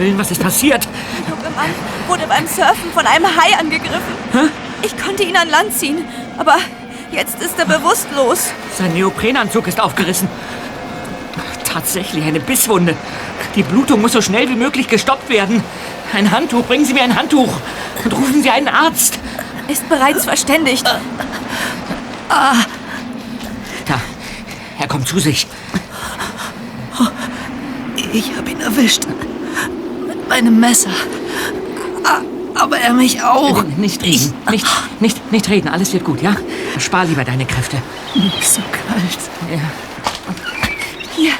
Willen, was ist passiert? Der junge Mann wurde beim Surfen von einem Hai angegriffen. Hä? Ich konnte ihn an Land ziehen, aber jetzt ist er bewusstlos. Sein Neoprenanzug ist aufgerissen. Tatsächlich eine Bisswunde. Die Blutung muss so schnell wie möglich gestoppt werden. Ein Handtuch, bringen Sie mir ein Handtuch. Und rufen Sie einen Arzt. Ist bereits verständigt. Ah. Da, er kommt zu sich. Ich habe ihn erwischt. Meinem Messer. Aber er mich auch. Nicht reden. Nicht, nicht, nicht reden. Alles wird gut, ja? Spar lieber deine Kräfte. Nicht so kalt. Ja, Hier,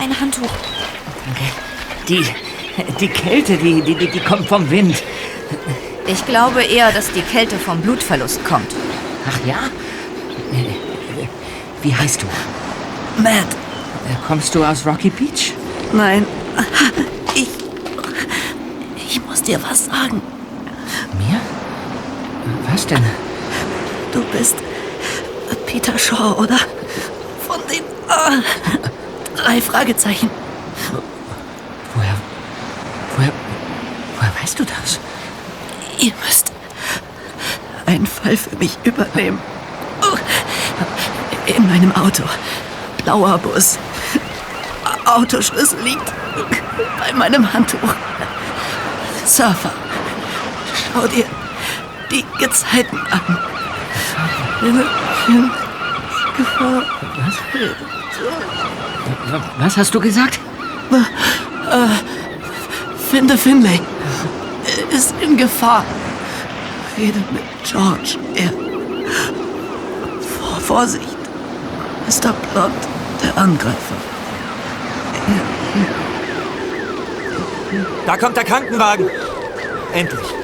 ein Handtuch. danke. Die, die Kälte, die, die, die, die kommt vom Wind. Ich glaube eher, dass die Kälte vom Blutverlust kommt. Ach ja? Wie heißt du? Matt, Äh, Kommst du aus Rocky Beach? nein. Dir was sagen. Mir? Was denn? Du bist Peter Shaw, oder? Von den ah, drei Fragezeichen. Woher, woher, woher weißt du das? Ihr müsst einen Fall für mich übernehmen. In meinem Auto. Blauer Bus. Autoschlüssel liegt bei meinem Handtuch. Surfer. Schau dir die Gezeiten an. In, in Gefahr. Was hast du gesagt? Finde Finlay. Er ist in Gefahr. Rede mit George. Er. Vor, Vorsicht. Mr. Plot, der Angreifer. Da kommt der Krankenwagen. Endlich.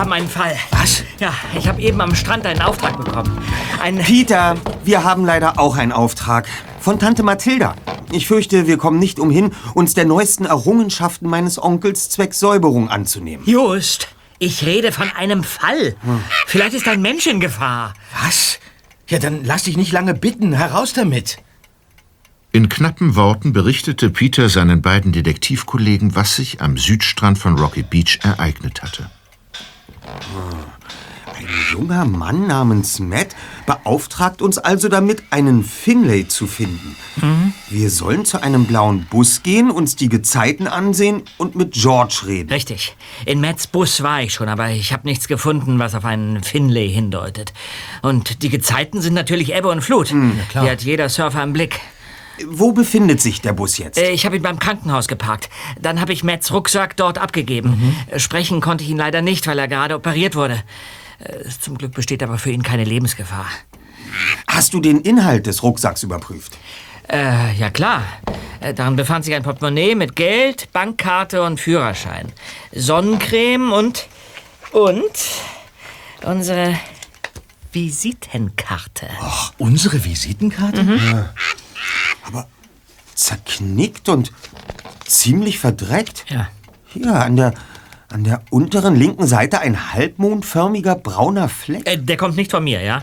Wir haben einen Fall. Was? Ja, ich habe eben am Strand einen Auftrag bekommen. Ein Peter, wir haben leider auch einen Auftrag. Von Tante Mathilda. Ich fürchte, wir kommen nicht umhin, uns der neuesten Errungenschaften meines Onkels zwecks Säuberung anzunehmen. Just, ich rede von einem Fall. Vielleicht ist ein Mensch in Gefahr. Was? Ja, dann lass dich nicht lange bitten. Heraus damit. In knappen Worten berichtete Peter seinen beiden Detektivkollegen, was sich am Südstrand von Rocky Beach ereignet hatte. Ein junger Mann namens Matt beauftragt uns also damit, einen Finlay zu finden. Wir sollen zu einem blauen Bus gehen, uns die Gezeiten ansehen und mit George reden. Richtig. In Matts Bus war ich schon, aber ich habe nichts gefunden, was auf einen Finlay hindeutet. Und die Gezeiten sind natürlich Ebbe und Flut. klar. Die hat jeder Surfer im Blick. Wo befindet sich der Bus jetzt? Äh, Ich habe ihn beim Krankenhaus geparkt. Dann habe ich Matts Rucksack dort abgegeben. Äh, Sprechen konnte ich ihn leider nicht, weil er gerade operiert wurde. Äh, Zum Glück besteht aber für ihn keine Lebensgefahr. Hast du den Inhalt des Rucksacks überprüft? Äh, ja klar. Äh, Darin befand sich ein Portemonnaie mit Geld, Bankkarte und Führerschein. Sonnencreme und... und... unsere Visitenkarte. Ach, unsere Visitenkarte? Zerknickt und ziemlich verdreckt. Ja. Hier an der, an der unteren linken Seite ein halbmondförmiger brauner Fleck. Äh, der kommt nicht von mir, ja?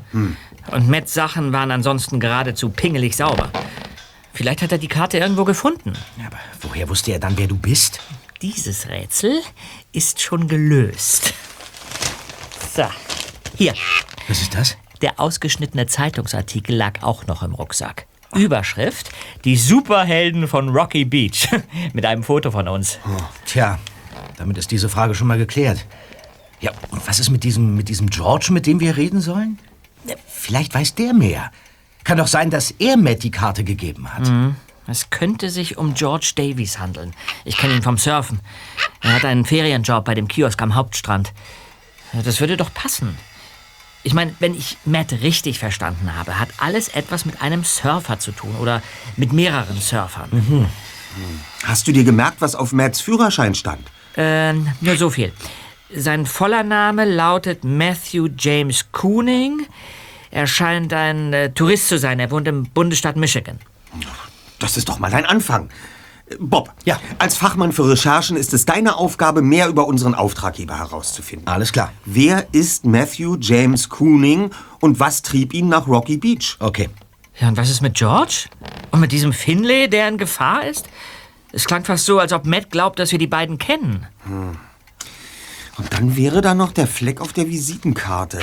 Und Matts Sachen waren ansonsten geradezu pingelig sauber. Vielleicht hat er die Karte irgendwo gefunden. Aber woher wusste er dann, wer du bist? Dieses Rätsel ist schon gelöst. So, hier. Was ist das? Der ausgeschnittene Zeitungsartikel lag auch noch im Rucksack. Überschrift: Die Superhelden von Rocky Beach. Mit einem Foto von uns. Tja, damit ist diese Frage schon mal geklärt. Ja, und was ist mit diesem, mit diesem George, mit dem wir reden sollen? Vielleicht weiß der mehr. Kann doch sein, dass er Matt die Karte gegeben hat. Es könnte sich um George Davies handeln. Ich kenne ihn vom Surfen. Er hat einen Ferienjob bei dem Kiosk am Hauptstrand. Das würde doch passen. Ich meine, wenn ich Matt richtig verstanden habe, hat alles etwas mit einem Surfer zu tun oder mit mehreren Surfern. Hast du dir gemerkt, was auf Matts Führerschein stand? Äh, nur so viel. Sein voller Name lautet Matthew James Cooning. Er scheint ein äh, Tourist zu sein. Er wohnt im Bundesstaat Michigan. Das ist doch mal ein Anfang. Äh, Bob, Ja. als Fachmann für Recherchen ist es deine Aufgabe, mehr über unseren Auftraggeber herauszufinden. Alles klar. Wer ist Matthew James Cooning und was trieb ihn nach Rocky Beach? Okay. Ja, und was ist mit George? Und mit diesem Finlay, der in Gefahr ist? Es klang fast so, als ob Matt glaubt, dass wir die beiden kennen. Und dann wäre da noch der Fleck auf der Visitenkarte.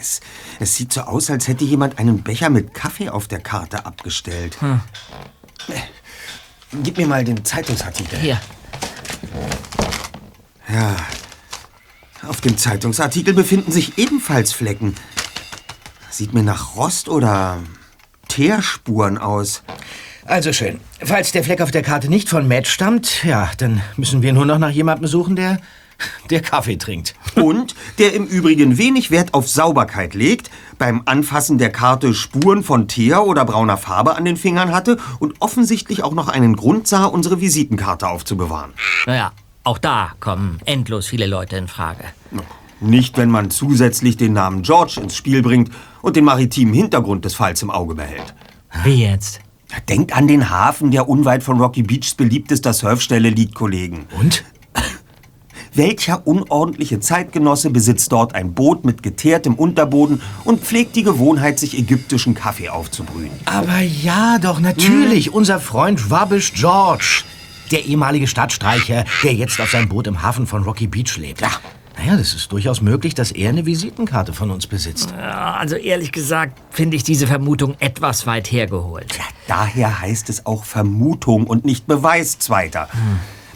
Es, es sieht so aus, als hätte jemand einen Becher mit Kaffee auf der Karte abgestellt. Äh, Gib mir mal den Zeitungsartikel. Hier. Ja. Auf dem Zeitungsartikel befinden sich ebenfalls Flecken. Sieht mir nach Rost oder Teerspuren aus. Also schön. Falls der Fleck auf der Karte nicht von Matt stammt, ja, dann müssen wir nur noch nach jemandem suchen, der, der Kaffee trinkt. Und der im Übrigen wenig Wert auf Sauberkeit legt, beim Anfassen der Karte Spuren von Teer oder brauner Farbe an den Fingern hatte und offensichtlich auch noch einen Grund sah, unsere Visitenkarte aufzubewahren. Naja, auch da kommen endlos viele Leute in Frage. Nicht, wenn man zusätzlich den Namen George ins Spiel bringt und den maritimen Hintergrund des Falls im Auge behält. Wie jetzt? Denkt an den Hafen, der unweit von Rocky Beachs beliebtester Surfstelle liegt, Kollegen. Und? Welcher unordentliche Zeitgenosse besitzt dort ein Boot mit geteertem Unterboden und pflegt die Gewohnheit, sich ägyptischen Kaffee aufzubrühen? Aber ja, doch, natürlich. Unser Freund Rubbish George. Der ehemalige Stadtstreicher, der jetzt auf seinem Boot im Hafen von Rocky Beach lebt. Ja. Naja, das ist durchaus möglich, dass er eine Visitenkarte von uns besitzt. Ja, Also ehrlich gesagt finde ich diese Vermutung etwas weit hergeholt. Daher heißt es auch Vermutung und nicht Beweis, Zweiter.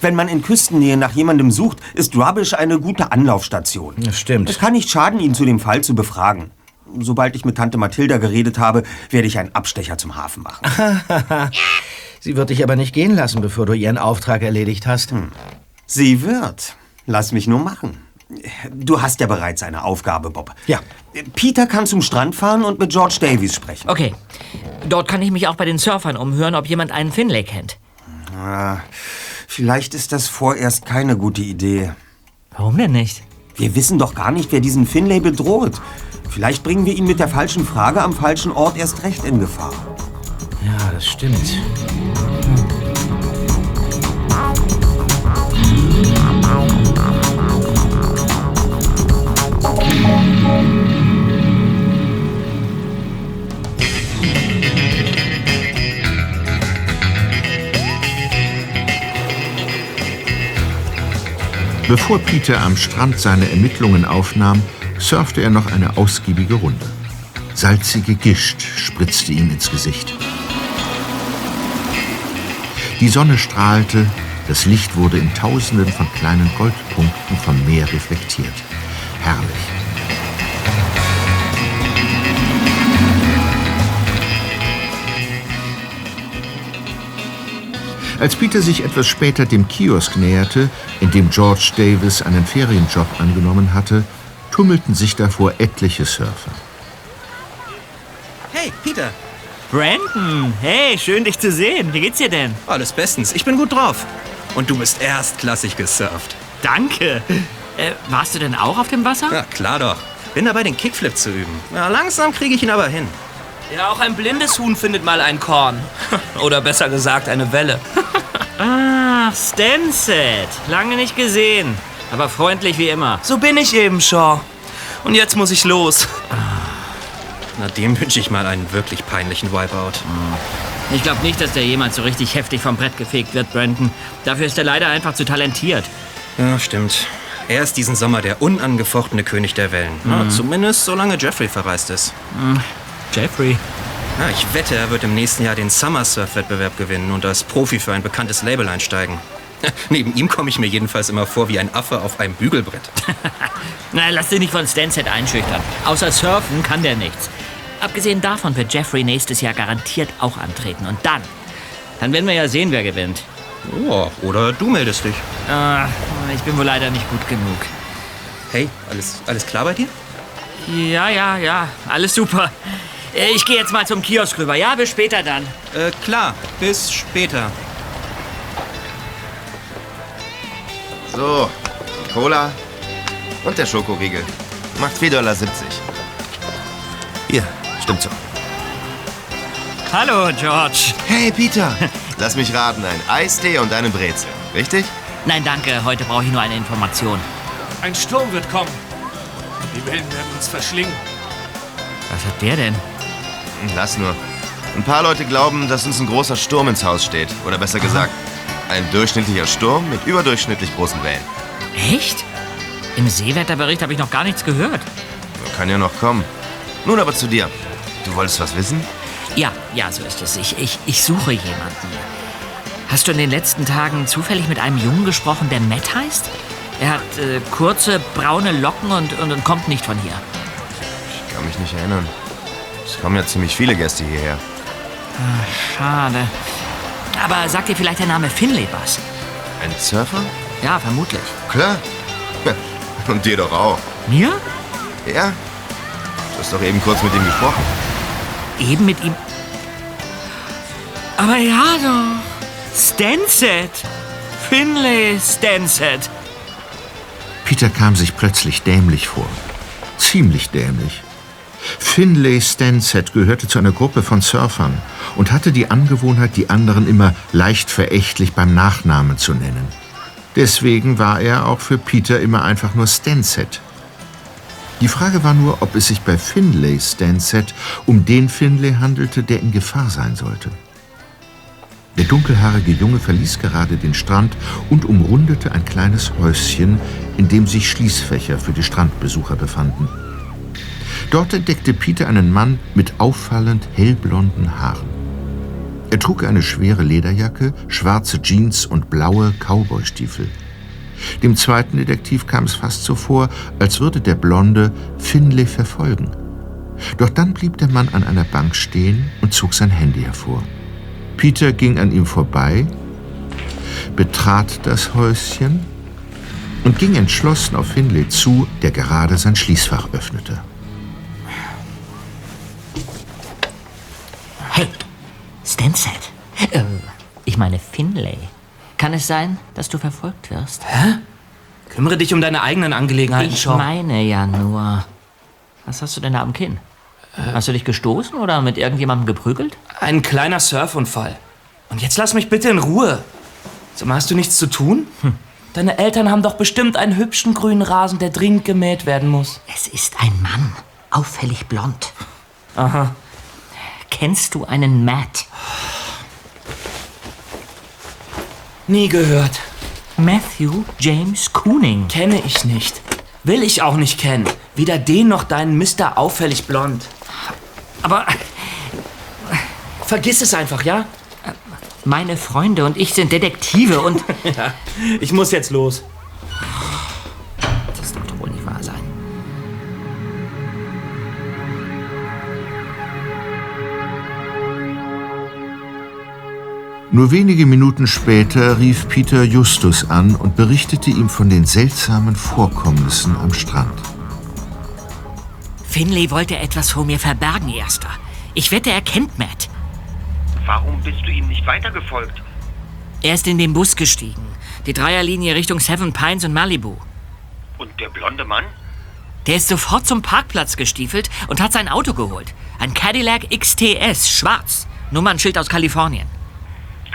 Wenn man in Küstennähe nach jemandem sucht, ist Rubbish eine gute Anlaufstation. Das stimmt. Es kann nicht schaden, ihn zu dem Fall zu befragen. Sobald ich mit Tante Mathilda geredet habe, werde ich einen Abstecher zum Hafen machen. Sie wird dich aber nicht gehen lassen, bevor du ihren Auftrag erledigt hast. Sie wird. Lass mich nur machen. Du hast ja bereits eine Aufgabe, Bob. Ja. Peter kann zum Strand fahren und mit George Davies sprechen. Okay, dort kann ich mich auch bei den Surfern umhören, ob jemand einen Finlay kennt. Vielleicht ist das vorerst keine gute Idee. Warum denn nicht? Wir wissen doch gar nicht, wer diesen Finlay bedroht. Vielleicht bringen wir ihn mit der falschen Frage am falschen Ort erst recht in Gefahr. Ja, das stimmt. Bevor Peter am Strand seine Ermittlungen aufnahm, surfte er noch eine ausgiebige Runde. Salzige Gischt spritzte ihm ins Gesicht. Die Sonne strahlte, das Licht wurde in Tausenden von kleinen Goldpunkten vom Meer reflektiert. Herrlich. Als Peter sich etwas später dem Kiosk näherte, in dem George Davis einen Ferienjob angenommen hatte, tummelten sich davor etliche Surfer. Hey, Peter. Brandon, hey, schön dich zu sehen. Wie geht's dir denn? Alles bestens. Ich bin gut drauf. Und du bist erstklassig gesurft. Danke. Äh, warst du denn auch auf dem Wasser? Ja, klar doch. Bin dabei, den Kickflip zu üben. Ja, langsam kriege ich ihn aber hin. Ja, auch ein blindes Huhn findet mal ein Korn. Oder besser gesagt, eine Welle. Ach, Stansett. Lange nicht gesehen. Aber freundlich wie immer. So bin ich eben, Shaw. Und jetzt muss ich los. Na, dem wünsche ich mal einen wirklich peinlichen Wipeout. Ich glaube nicht, dass der jemals so richtig heftig vom Brett gefegt wird, Brandon. Dafür ist er leider einfach zu talentiert. Ja, stimmt. Er ist diesen Sommer der unangefochtene König der Wellen. Ja, zumindest solange Jeffrey verreist ist. Jeffrey. Ja, ich wette, er wird im nächsten Jahr den Summer Surf-Wettbewerb gewinnen und als Profi für ein bekanntes Label einsteigen. Neben ihm komme ich mir jedenfalls immer vor wie ein Affe auf einem Bügelbrett. Na, lass dich nicht von Stansett einschüchtern. Außer Surfen kann der nichts. Abgesehen davon wird Jeffrey nächstes Jahr garantiert auch antreten. Und dann, dann werden wir ja sehen, wer gewinnt. Oh, oder du meldest dich. Ah, ich bin wohl leider nicht gut genug. Hey, alles, alles klar bei dir? Ja, ja, ja, alles super. Äh, Ich gehe jetzt mal zum Kiosk rüber. Ja, bis später dann. Äh, klar. Bis später. So, die Cola und der Schokoriegel. Macht 4,70 Dollar. Hier, stimmt so. Hallo, George. Hey, Peter. Lass mich raten, ein Eistee und eine Brezel. Richtig? Nein, danke. Heute brauche ich nur eine Information. Ein Sturm wird kommen. Die Wellen werden uns verschlingen. Was hat der denn? Lass nur. Ein paar Leute glauben, dass uns ein großer Sturm ins Haus steht. Oder besser gesagt, ein durchschnittlicher Sturm mit überdurchschnittlich großen Wellen. Echt? Im Seewetterbericht habe ich noch gar nichts gehört. Kann ja noch kommen. Nun aber zu dir. Du wolltest was wissen? Ja, ja, so ist es. Ich, ich, ich suche jemanden. Hast du in den letzten Tagen zufällig mit einem Jungen gesprochen, der Matt heißt? Er hat äh, kurze, braune Locken und, und, und kommt nicht von hier. Ich kann mich nicht erinnern. Es kommen ja ziemlich viele Gäste hierher. Schade. Aber sagt dir vielleicht der Name Finlay was? Ein Surfer? Ja, vermutlich. Klar. Und dir doch auch. Mir? Ja? Du hast doch eben kurz mit ihm gesprochen. Eben mit ihm. Aber ja doch. Stansett. Finlay Stansett. Peter kam sich plötzlich dämlich vor. Ziemlich dämlich. Finlay Stansett gehörte zu einer Gruppe von Surfern und hatte die Angewohnheit, die anderen immer leicht verächtlich beim Nachnamen zu nennen. Deswegen war er auch für Peter immer einfach nur Stansett. Die Frage war nur, ob es sich bei Finlay Stansett um den Finlay handelte, der in Gefahr sein sollte. Der dunkelhaarige Junge verließ gerade den Strand und umrundete ein kleines Häuschen, in dem sich Schließfächer für die Strandbesucher befanden. Dort entdeckte Peter einen Mann mit auffallend hellblonden Haaren. Er trug eine schwere Lederjacke, schwarze Jeans und blaue Cowboystiefel. Dem zweiten Detektiv kam es fast so vor, als würde der Blonde Finlay verfolgen. Doch dann blieb der Mann an einer Bank stehen und zog sein Handy hervor. Peter ging an ihm vorbei, betrat das Häuschen und ging entschlossen auf Finlay zu, der gerade sein Schließfach öffnete. Meine Finlay. Kann es sein, dass du verfolgt wirst? Kümmere dich um deine eigenen Angelegenheiten, Ich Shaw. meine ja nur. Was hast du denn da am Kinn? Hast du dich gestoßen oder mit irgendjemandem geprügelt? Ein kleiner Surfunfall. Und jetzt lass mich bitte in Ruhe. Sag mal, hast du nichts zu tun? Deine Eltern haben doch bestimmt einen hübschen grünen Rasen, der dringend gemäht werden muss. Es ist ein Mann, auffällig blond. Aha. Kennst du einen Matt? Nie gehört. Matthew James Cooning. Kenne ich nicht. Will ich auch nicht kennen. Weder den noch deinen Mr. auffällig blond. Aber Vergiss es einfach, ja? meine Freunde und ich sind Detektive und. Ja. Ich muss jetzt los. Nur wenige Minuten später rief Peter Justus an und berichtete ihm von den seltsamen Vorkommnissen am Strand. Finlay wollte etwas vor mir verbergen, Erster. Ich wette, er kennt Matt. Warum bist du ihm nicht weitergefolgt? Er ist in den Bus gestiegen. Die Dreierlinie Richtung Seven Pines und Malibu. Und der blonde Mann? Der ist sofort zum Parkplatz gestiefelt und hat sein Auto geholt. Ein Cadillac XTS, schwarz. Nummernschild aus Kalifornien.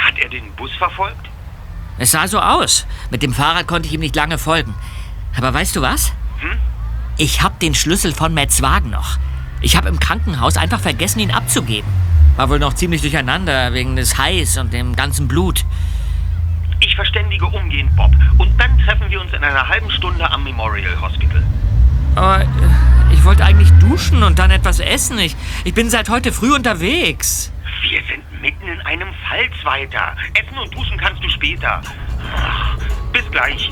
Hat er den Bus verfolgt? Es sah so aus. Mit dem Fahrrad konnte ich ihm nicht lange folgen. Aber weißt du was? Ich hab den Schlüssel von Matts Wagen noch. Ich hab im Krankenhaus einfach vergessen, ihn abzugeben. War wohl noch ziemlich durcheinander wegen des Hais und dem ganzen Blut. Ich verständige umgehend Bob. Und dann treffen wir uns in einer halben Stunde am Memorial Hospital. Aber äh, ich wollte eigentlich duschen und dann etwas essen. Ich, ich bin seit heute früh unterwegs. Wir sind mitten in einem Fallzweiter. Essen und duschen kannst du später. Ach, bis gleich.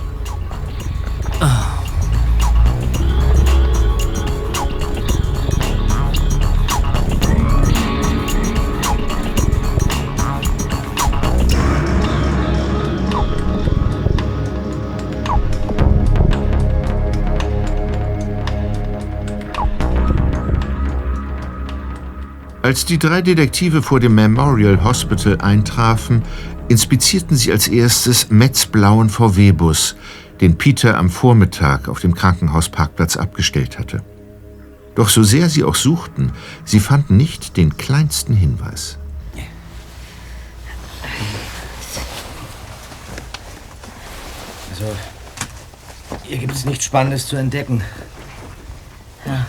Als die drei Detektive vor dem Memorial Hospital eintrafen, inspizierten sie als erstes Metz blauen VW-Bus, den Peter am Vormittag auf dem Krankenhausparkplatz abgestellt hatte. Doch so sehr sie auch suchten, sie fanden nicht den kleinsten Hinweis. Also, hier gibt es nichts Spannendes zu entdecken. Ja.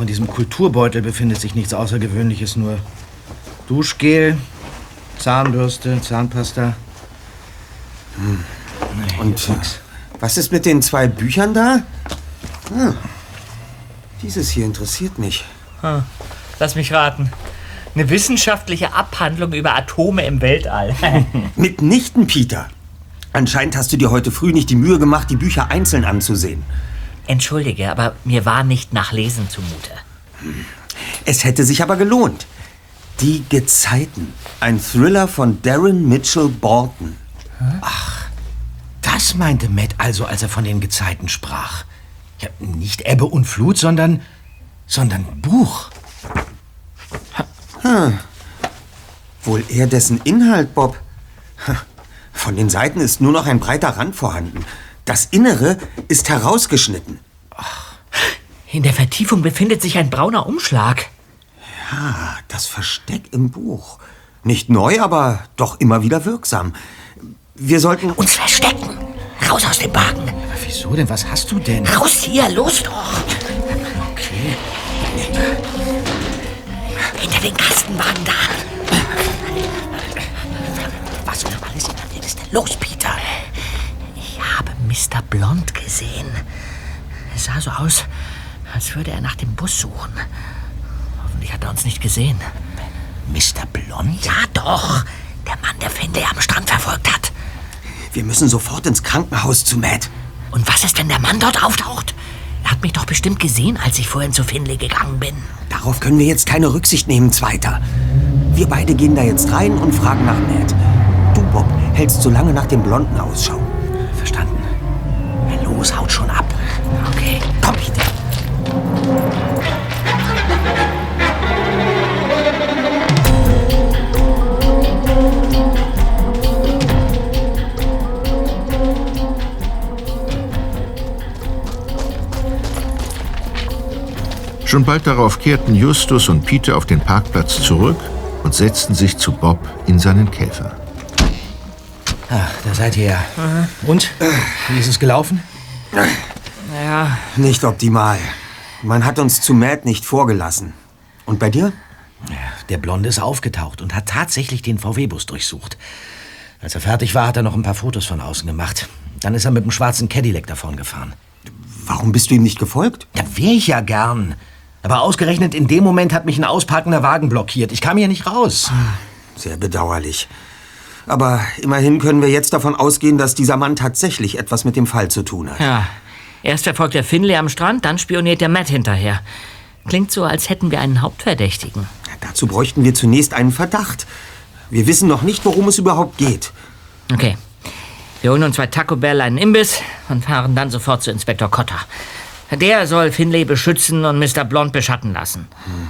Auch in diesem Kulturbeutel befindet sich nichts Außergewöhnliches, nur Duschgel, Zahnbürste, Zahnpasta. Hm. Und äh, was ist mit den zwei Büchern da? Ah, dieses hier interessiert mich. Hm. Lass mich raten. Eine wissenschaftliche Abhandlung über Atome im Weltall. Mitnichten, Peter. Anscheinend hast du dir heute früh nicht die Mühe gemacht, die Bücher einzeln anzusehen. Entschuldige, aber mir war nicht nach Lesen zumute. Es hätte sich aber gelohnt. Die Gezeiten. Ein Thriller von Darren Mitchell Borton. Ach, das meinte Matt also, als er von den Gezeiten sprach. Ja, nicht Ebbe und Flut, sondern. sondern Buch. Hm. Wohl eher dessen Inhalt, Bob. Von den Seiten ist nur noch ein breiter Rand vorhanden. Das Innere ist herausgeschnitten. In der Vertiefung befindet sich ein brauner Umschlag. Ja, das Versteck im Buch. Nicht neu, aber doch immer wieder wirksam. Wir sollten uns verstecken. Raus aus dem Wagen. Aber wieso denn? Was hast du denn? Raus hier, los doch. Okay. Hinter den Kastenwagen da. Was um alles in der Welt ist denn los, Peter? Mr. Blond gesehen. Es sah so aus, als würde er nach dem Bus suchen. Hoffentlich hat er uns nicht gesehen. Mr. Blond? Ja, doch. Der Mann, der Finlay am Strand verfolgt hat. Wir müssen sofort ins Krankenhaus zu Matt. Und was ist, wenn der Mann dort auftaucht? Er hat mich doch bestimmt gesehen, als ich vorhin zu Finlay gegangen bin. Darauf können wir jetzt keine Rücksicht nehmen, Zweiter. Wir beide gehen da jetzt rein und fragen nach Matt. Du, Bob, hältst so lange nach dem Blonden Ausschau. Los, haut schon ab. Okay. Komm, Peter. Schon bald darauf kehrten Justus und Peter auf den Parkplatz zurück und setzten sich zu Bob in seinen Käfer. Ach, da seid ihr ja. Und? Wie ist es gelaufen? Ja. Nicht optimal. Man hat uns zu Matt nicht vorgelassen. Und bei dir? Der Blonde ist aufgetaucht und hat tatsächlich den VW-Bus durchsucht. Als er fertig war, hat er noch ein paar Fotos von außen gemacht. Dann ist er mit dem schwarzen Cadillac davon gefahren. Warum bist du ihm nicht gefolgt? Ja, wär ich ja gern. Aber ausgerechnet in dem Moment hat mich ein ausparkender Wagen blockiert. Ich kam hier nicht raus. Sehr bedauerlich. Aber immerhin können wir jetzt davon ausgehen, dass dieser Mann tatsächlich etwas mit dem Fall zu tun hat. Ja. Erst verfolgt er Finlay am Strand, dann spioniert der Matt hinterher. Klingt so, als hätten wir einen Hauptverdächtigen. Dazu bräuchten wir zunächst einen Verdacht. Wir wissen noch nicht, worum es überhaupt geht. Okay. Wir holen uns bei Taco Bell einen Imbiss und fahren dann sofort zu Inspektor Cotter. Der soll Finlay beschützen und Mr. Blond beschatten lassen. Hm.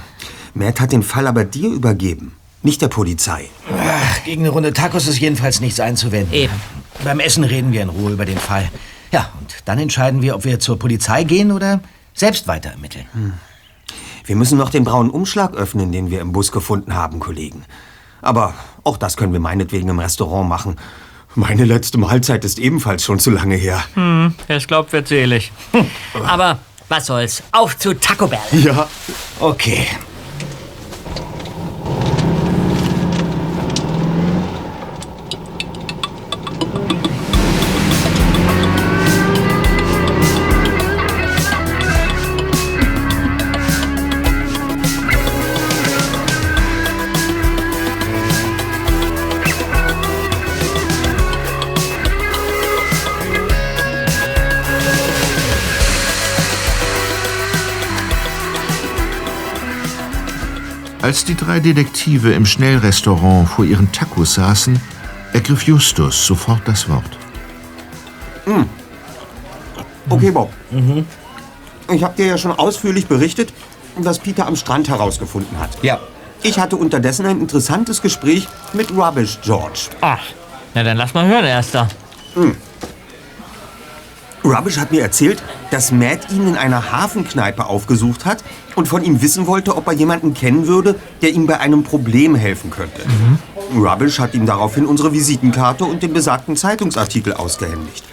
Matt hat den Fall aber dir übergeben, nicht der Polizei. Ach, gegen eine Runde Tacos ist jedenfalls nichts einzuwenden. Eben. Beim Essen reden wir in Ruhe über den Fall. Ja, und dann entscheiden wir, ob wir zur Polizei gehen oder selbst weiter ermitteln. Hm. Wir müssen noch den braunen Umschlag öffnen, den wir im Bus gefunden haben, Kollegen. Aber auch das können wir meinetwegen im Restaurant machen. Meine letzte Mahlzeit ist ebenfalls schon zu lange her. Hm, es glaubt, wird selig. Aber was soll's? Auf zu Taco Bell. Ja. Okay. Als die drei Detektive im Schnellrestaurant vor ihren Tacos saßen, ergriff Justus sofort das Wort. Hm. Okay, Bob. Mhm. Ich habe dir ja schon ausführlich berichtet, was Peter am Strand herausgefunden hat. Ja. Ich hatte unterdessen ein interessantes Gespräch mit Rubbish George. Ach, na dann lass mal hören, Erster. Rubbish hat mir erzählt, dass Matt ihn in einer Hafenkneipe aufgesucht hat und von ihm wissen wollte, ob er jemanden kennen würde, der ihm bei einem Problem helfen könnte. Rubbish hat ihm daraufhin unsere Visitenkarte und den besagten Zeitungsartikel ausgehändigt.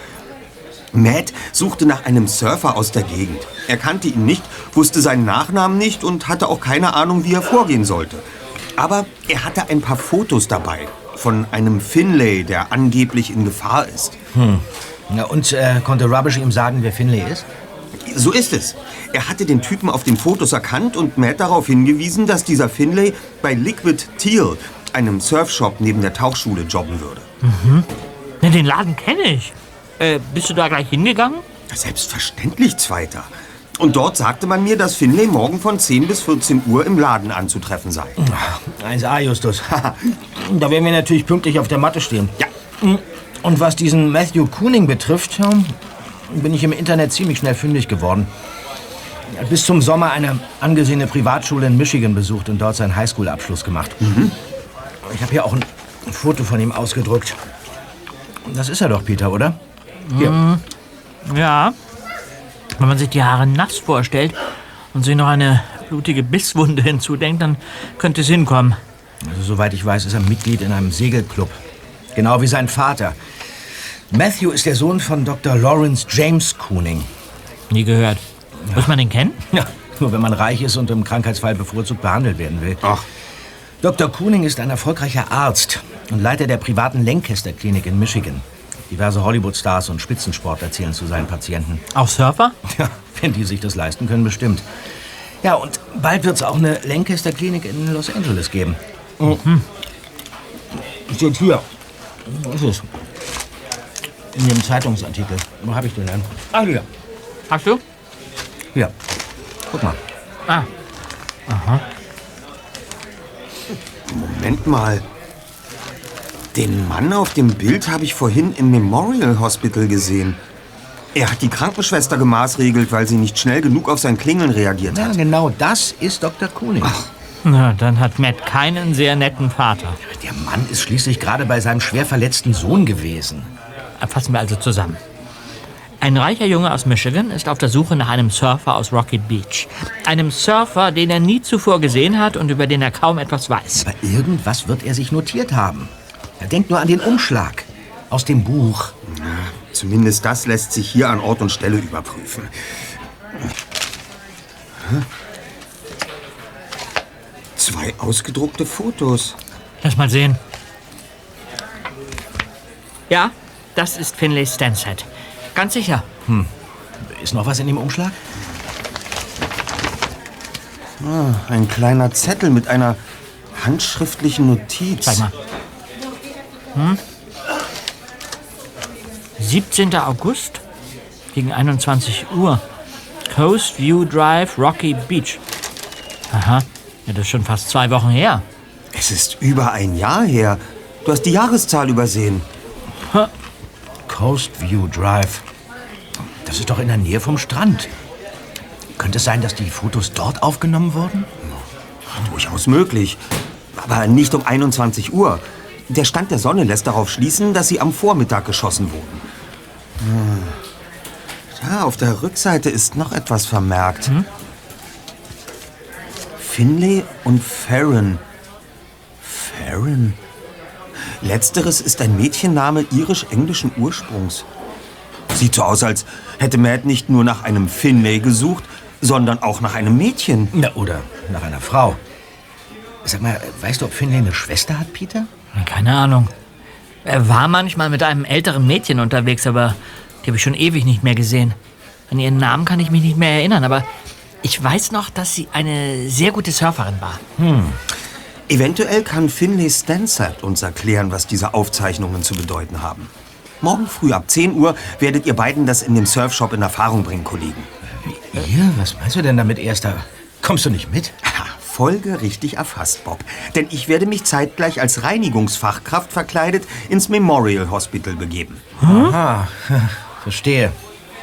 Matt suchte nach einem Surfer aus der Gegend. Er kannte ihn nicht, wusste seinen Nachnamen nicht und hatte auch keine Ahnung, wie er vorgehen sollte. Aber er hatte ein paar Fotos dabei von einem Finlay, der angeblich in Gefahr ist. Hm. Na, und äh, konnte Rubbish ihm sagen, wer Finlay ist? So ist es. Er hatte den Typen auf den Fotos erkannt und Matt darauf hingewiesen, dass dieser Finlay bei Liquid Teal, einem Surfshop neben der Tauchschule, jobben würde. Mhm. Na, den Laden kenne ich. Äh, bist du da gleich hingegangen? Selbstverständlich, Zweiter. Und dort sagte man mir, dass Finlay morgen von 10 bis 14 Uhr im Laden anzutreffen sei. 1A, Justus. da werden wir natürlich pünktlich auf der Matte stehen. Ja. Und was diesen Matthew Cooning betrifft, bin ich im Internet ziemlich schnell fündig geworden. Er hat bis zum Sommer eine angesehene Privatschule in Michigan besucht und dort seinen Highschool-Abschluss gemacht. Ich habe hier auch ein Foto von ihm ausgedruckt. Das ist er doch, Peter, oder? Hier. Mhm. Ja. Wenn man sich die Haare nass vorstellt und sich noch eine blutige Bisswunde hinzudenkt, dann könnte es hinkommen. Also, soweit ich weiß, ist er Mitglied in einem Segelclub. Genau wie sein Vater. Matthew ist der Sohn von Dr. Lawrence James Cooning. Nie gehört. Muss man den kennen? Ja, nur wenn man reich ist und im Krankheitsfall bevorzugt behandelt werden will. Ach. Dr. Cooning ist ein erfolgreicher Arzt und Leiter der privaten Lancaster Klinik in Michigan. Diverse Hollywood-Stars und Spitzensportler zählen zu seinen Patienten. Auch Surfer? Ja, wenn die sich das leisten können, bestimmt. Ja, und bald wird es auch eine Lancaster Klinik in Los Angeles geben. Mhm. Steht hier. Was ist es? In dem Zeitungsartikel. Wo habe ich den denn? Ach, hier. Hast du? Hier. Guck mal. Ah. Aha. Moment mal. Den Mann auf dem Bild habe ich vorhin im Memorial Hospital gesehen. Er hat die Krankenschwester gemaßregelt, weil sie nicht schnell genug auf sein Klingeln reagiert Ja, hat. genau das ist Dr. Cooning. Na, dann hat Matt keinen sehr netten Vater. Der Mann ist schließlich gerade bei seinem schwer verletzten Sohn gewesen. Fassen wir also zusammen. Ein reicher Junge aus Michigan ist auf der Suche nach einem Surfer aus Rocket Beach. Einem Surfer, den er nie zuvor gesehen hat und über den er kaum etwas weiß. Aber irgendwas wird er sich notiert haben. Er denkt nur an den Umschlag aus dem Buch. Zumindest das lässt sich hier an Ort und Stelle überprüfen. Hä? Zwei ausgedruckte Fotos. Lass mal sehen. Ja, das ist Finlay Stansett. Ganz sicher. Hm. Ist noch was in dem Umschlag? Ah, ein kleiner Zettel mit einer handschriftlichen Notiz. Zeig mal. Hm? 17. August gegen 21 Uhr. Coast View Drive, Rocky Beach. Aha, ja, das ist schon fast zwei Wochen her. Es ist über ein Jahr her. Du hast die Jahreszahl übersehen. Coast View Drive. Das ist doch in der Nähe vom Strand. Könnte es sein, dass die Fotos dort aufgenommen wurden? Durchaus möglich. Aber nicht um 21 Uhr. Der Stand der Sonne lässt darauf schließen, dass sie am Vormittag geschossen wurden. Hm. Da, auf der Rückseite ist noch etwas vermerkt. Finlay und Farron. Farron? Letzteres ist ein Mädchenname irisch-englischen Ursprungs. Sieht so aus, als hätte Matt nicht nur nach einem Finlay gesucht, sondern auch nach einem Mädchen. Na, oder nach einer Frau. Sag mal, weißt du, ob Finlay eine Schwester hat, Peter? Keine Ahnung. Er war manchmal mit einem älteren Mädchen unterwegs, aber die habe ich schon ewig nicht mehr gesehen. An ihren Namen kann ich mich nicht mehr erinnern, aber ich weiß noch, dass sie eine sehr gute Surferin war. Hm. Eventuell kann Finlay Stansett uns erklären, was diese Aufzeichnungen zu bedeuten haben. Morgen früh ab 10 Uhr werdet ihr beiden das in dem Surfshop in Erfahrung bringen, Kollegen. Ihr? Was meinst du denn damit, Erster? Kommst du nicht mit? Folge richtig erfasst, Bob. Denn ich werde mich zeitgleich als Reinigungsfachkraft verkleidet ins Memorial Hospital begeben. Aha, verstehe.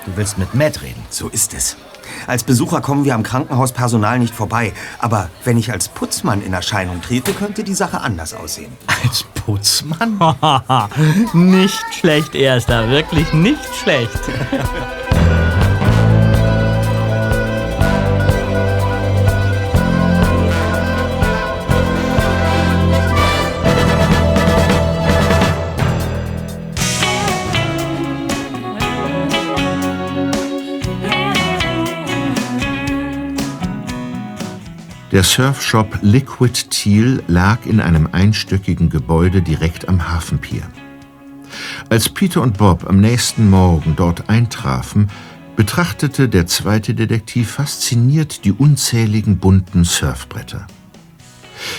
Du willst mit Matt reden. So ist es. Als Besucher kommen wir am Krankenhauspersonal nicht vorbei. Aber wenn ich als Putzmann in Erscheinung trete, könnte die Sache anders aussehen. Als Putzmann? nicht schlecht, Erster. Wirklich nicht schlecht. Der Surfshop Liquid Teal lag in einem einstöckigen Gebäude direkt am Hafenpier. Als Peter und Bob am nächsten Morgen dort eintrafen, betrachtete der zweite Detektiv fasziniert die unzähligen bunten Surfbretter.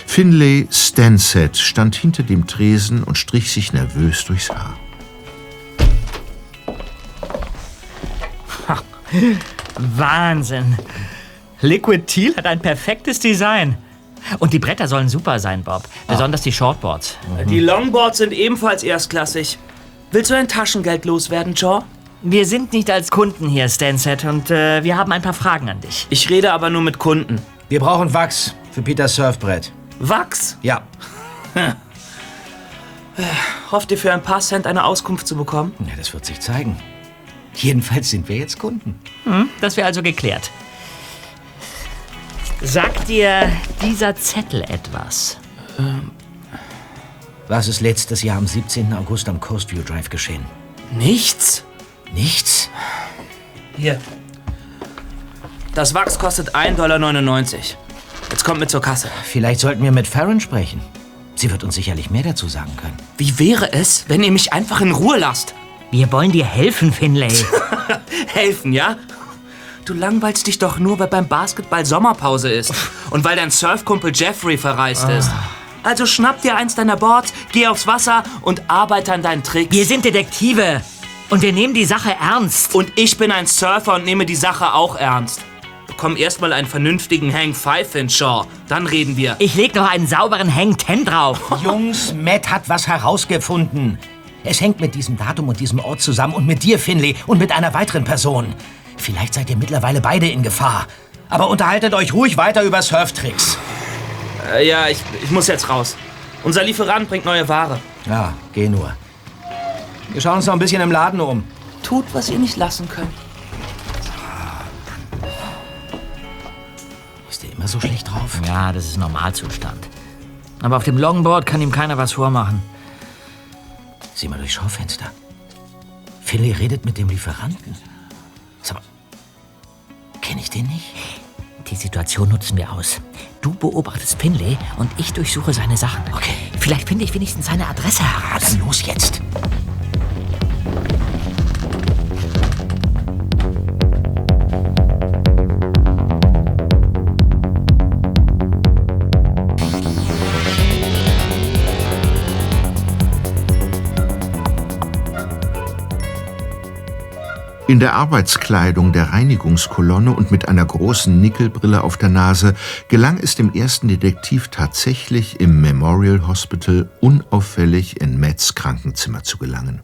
Finlay Stansett stand hinter dem Tresen und strich sich nervös durchs Haar. Wahnsinn. Liquid Teal hat ein perfektes Design. Und die Bretter sollen super sein, Bob. Besonders die Shortboards. Die Longboards sind ebenfalls erstklassig. Willst du dein Taschengeld loswerden, Jaw? Wir sind nicht als Kunden hier, Stansett, und äh, wir haben ein paar Fragen an dich. Ich rede aber nur mit Kunden. Wir brauchen Wachs für Peters Surfbrett. Wachs? Ja. Hofft ihr für ein paar Cent eine Auskunft zu bekommen? Ja, das wird sich zeigen. Jedenfalls sind wir jetzt Kunden. Hm, das wäre also geklärt. Sagt dir dieser Zettel etwas? Ähm, Was ist letztes Jahr am 17. August am Coastview Drive geschehen? Nichts. Nichts? Hier. Das Wachs kostet 1,99 Dollar. Jetzt kommt mit zur Kasse. Vielleicht sollten wir mit Farron sprechen. Sie wird uns sicherlich mehr dazu sagen können. Wie wäre es, wenn ihr mich einfach in Ruhe lasst? Wir wollen dir helfen, Finlay. helfen, ja? Du langweilst dich doch nur, weil beim Basketball Sommerpause ist und weil dein Surfkumpel Jeffrey verreist ist. Also schnapp dir eins deiner Boards, geh aufs Wasser und arbeite an deinen Tricks. Wir sind Detektive und wir nehmen die Sache ernst. Und ich bin ein Surfer und nehme die Sache auch ernst. Bekomm erstmal einen vernünftigen Hang Five in Shaw, dann reden wir. Ich leg noch einen sauberen Hang Ten drauf. Jungs, Matt hat was herausgefunden. Es hängt mit diesem Datum und diesem Ort zusammen und mit dir, Finley, und mit einer weiteren Person. Vielleicht seid ihr mittlerweile beide in Gefahr. Aber unterhaltet euch ruhig weiter über Surftricks. Äh, ja, ich, ich muss jetzt raus. Unser Lieferant bringt neue Ware. Ja, geh nur. Wir schauen uns noch ein bisschen im Laden um. Tut, was ihr nicht lassen könnt. Ist der immer so schlecht drauf? Ja, das ist Normalzustand. Aber auf dem Longboard kann ihm keiner was vormachen. Sieh mal durchs Schaufenster. Finley redet mit dem Lieferanten. Sag mal, kenne ich den nicht? Die Situation nutzen wir aus. Du beobachtest Finlay und ich durchsuche seine Sachen. Okay. Vielleicht finde ich wenigstens seine Adresse heraus. Dann los jetzt. In der Arbeitskleidung der Reinigungskolonne und mit einer großen Nickelbrille auf der Nase gelang es dem ersten Detektiv tatsächlich im Memorial Hospital unauffällig in Matts Krankenzimmer zu gelangen.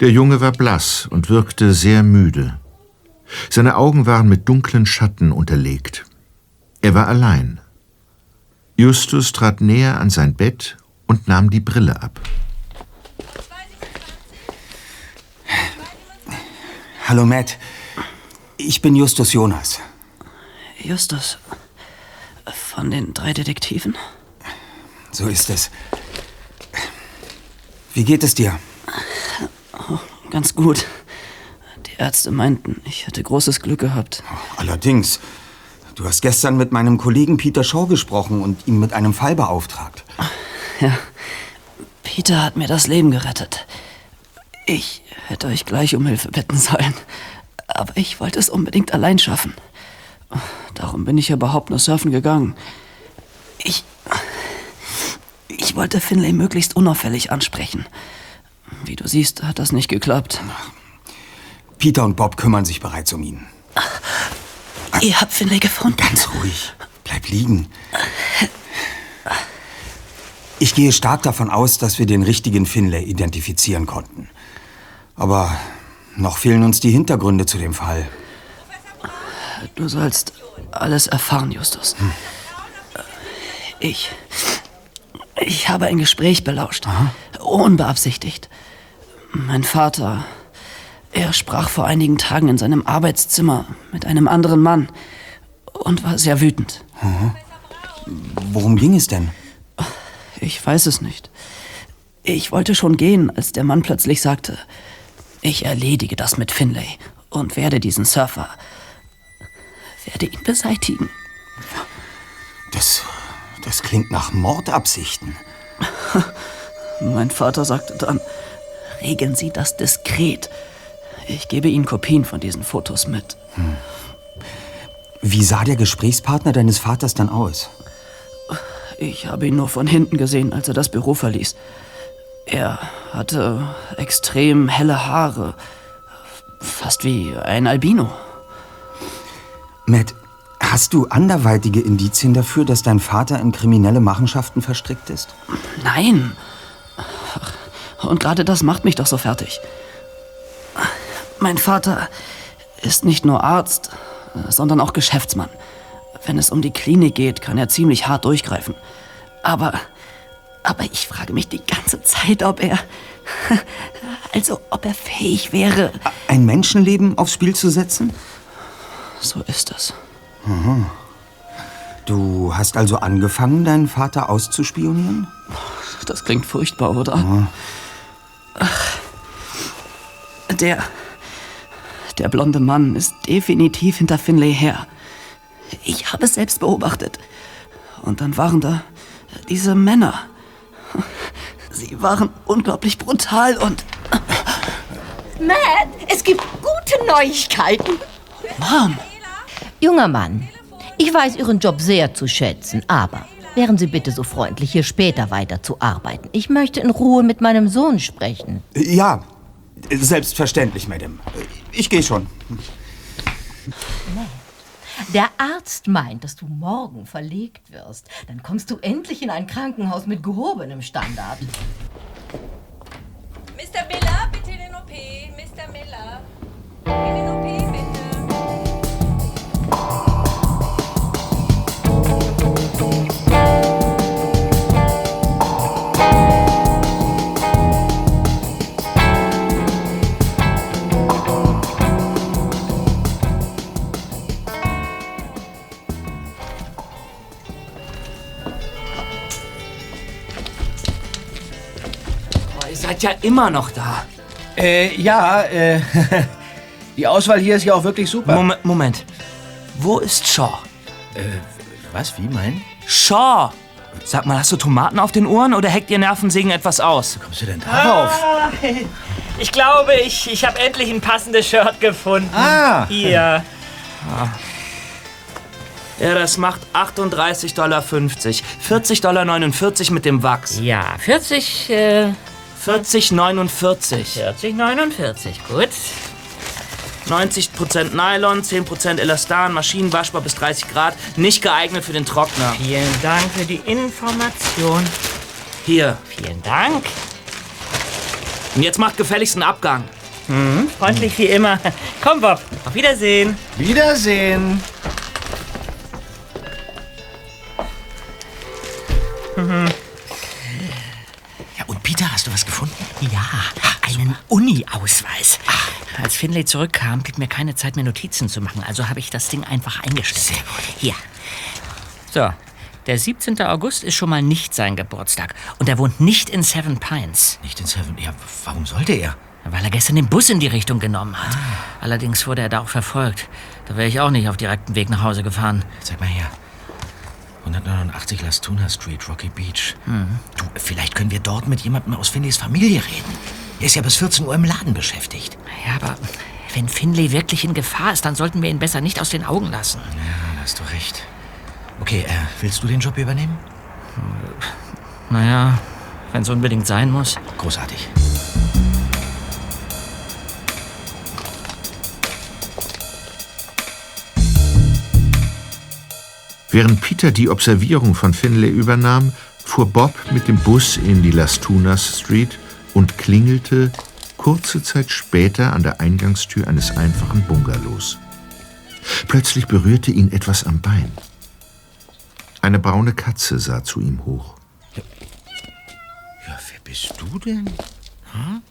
Der Junge war blass und wirkte sehr müde. Seine Augen waren mit dunklen Schatten unterlegt. Er war allein. Justus trat näher an sein Bett und nahm die Brille ab. Hallo Matt. Ich bin Justus Jonas. Justus. Von den drei Detektiven? So ist es. Wie geht es dir? Oh, ganz gut. Die Ärzte meinten, ich hätte großes Glück gehabt. Allerdings. Du hast gestern mit meinem Kollegen Peter Shaw gesprochen und ihn mit einem Fall beauftragt. Ja. Peter hat mir das Leben gerettet. Ich hätte euch gleich um Hilfe bitten sollen. Aber ich wollte es unbedingt allein schaffen. Darum bin ich überhaupt nur surfen gegangen. Ich. Ich wollte Finlay möglichst unauffällig ansprechen. Wie du siehst, hat das nicht geklappt. Peter und Bob kümmern sich bereits um ihn. Ihr habt Finlay gefunden. Ganz ruhig. Bleib liegen. Ich gehe stark davon aus, dass wir den richtigen Finlay identifizieren konnten. Aber Noch fehlen uns die Hintergründe zu dem Fall. Du sollst alles erfahren, Justus. Ich. Ich habe ein Gespräch belauscht. Unbeabsichtigt. Mein Vater. Er sprach vor einigen Tagen in seinem Arbeitszimmer mit einem anderen Mann und war sehr wütend. Worum ging es denn? Ich weiß es nicht. Ich wollte schon gehen, als der Mann plötzlich sagte, ich erledige das mit Finlay und werde diesen Surfer, werde ihn beseitigen. Das, das klingt nach Mordabsichten. Mein Vater sagte dann, regeln Sie das diskret. Ich gebe Ihnen Kopien von diesen Fotos mit. Wie sah der Gesprächspartner deines Vaters dann aus? Ich habe ihn nur von hinten gesehen, als er das Büro verließ. Er hatte extrem helle Haare, fast wie ein Albino. Matt, hast du anderweitige Indizien dafür, dass dein Vater in kriminelle Machenschaften verstrickt ist? Nein. Und gerade das macht mich doch so fertig. Mein Vater ist nicht nur Arzt, sondern auch Geschäftsmann. Wenn es um die Klinik geht, kann er ziemlich hart durchgreifen. Aber, aber ich frage mich die ganze Zeit, ob er, also ob er fähig wäre. Ein Menschenleben aufs Spiel zu setzen? So ist es. Mhm. Du hast also angefangen, deinen Vater auszuspionieren? Das klingt furchtbar, oder? Ach, der, der blonde Mann ist definitiv hinter Finlay her. Ich habe es selbst beobachtet. Und dann waren da diese Männer. Sie waren unglaublich brutal und... Matt, es gibt gute Neuigkeiten. Mom! Junger Mann, ich weiß Ihren Job sehr zu schätzen, aber wären Sie bitte so freundlich, hier später weiterzuarbeiten. Ich möchte in Ruhe mit meinem Sohn sprechen. Ja, selbstverständlich, Madame. Ich gehe schon. Der Arzt meint, dass du morgen verlegt wirst. Dann kommst du endlich in ein Krankenhaus mit gehobenem Standard. Ja immer noch da. Äh, ja, äh, die Auswahl hier ist ja auch wirklich super. Moment, Moment. Wo ist Shaw? Äh, was, wie mein? Shaw! Sag mal, hast du Tomaten auf den Ohren oder hackt ihr Nervensägen etwas aus? Wie kommst du denn darauf? Ah, ich glaube, ich, ich habe endlich ein passendes Shirt gefunden. Ah. Hier. Ah. Ja, das macht 38,50 Dollar. 40,49 Dollar mit dem Wachs. Ja, 40, äh... 40,49. 40,49, gut. 90% Nylon, 10% Elastan, maschinenwaschbar bis 30 Grad, nicht geeignet für den Trockner. Vielen Dank für die Information. Hier. Vielen Dank. Und jetzt macht gefälligst einen Abgang. Mhm, freundlich wie immer. Komm, Bob. Auf Wiedersehen. Wiedersehen. Mhm. Ja, und Peter, hast du was gefunden? Ja, einen Uni-Ausweis. Als Finlay zurückkam, blieb mir keine Zeit mehr Notizen zu machen, also habe ich das Ding einfach eingestellt. Sehr gut. Hier. So, der 17. August ist schon mal nicht sein Geburtstag und er wohnt nicht in Seven Pines. Nicht in Seven? Ja, warum sollte er? Weil er gestern den Bus in die Richtung genommen hat. Allerdings wurde er da auch verfolgt. Da wäre ich auch nicht auf direktem Weg nach Hause gefahren. Zeig mal her. 189 Las Tunas Street, Rocky Beach. Mhm. Du, vielleicht können wir dort mit jemandem aus Finleys Familie reden. Er ist ja bis 14 Uhr im Laden beschäftigt. Ja, aber wenn Finlay wirklich in Gefahr ist, dann sollten wir ihn besser nicht aus den Augen lassen. Ja, da hast du recht. Okay, äh, willst du den Job übernehmen? Naja, wenn es unbedingt sein muss. Großartig. Während Peter die Observierung von Finlay übernahm, fuhr Bob mit dem Bus in die Las Tunas Street und klingelte, kurze Zeit später an der Eingangstür eines einfachen Bungalows. Plötzlich berührte ihn etwas am Bein. Eine braune Katze sah zu ihm hoch. Ja, wer bist du denn? Hm?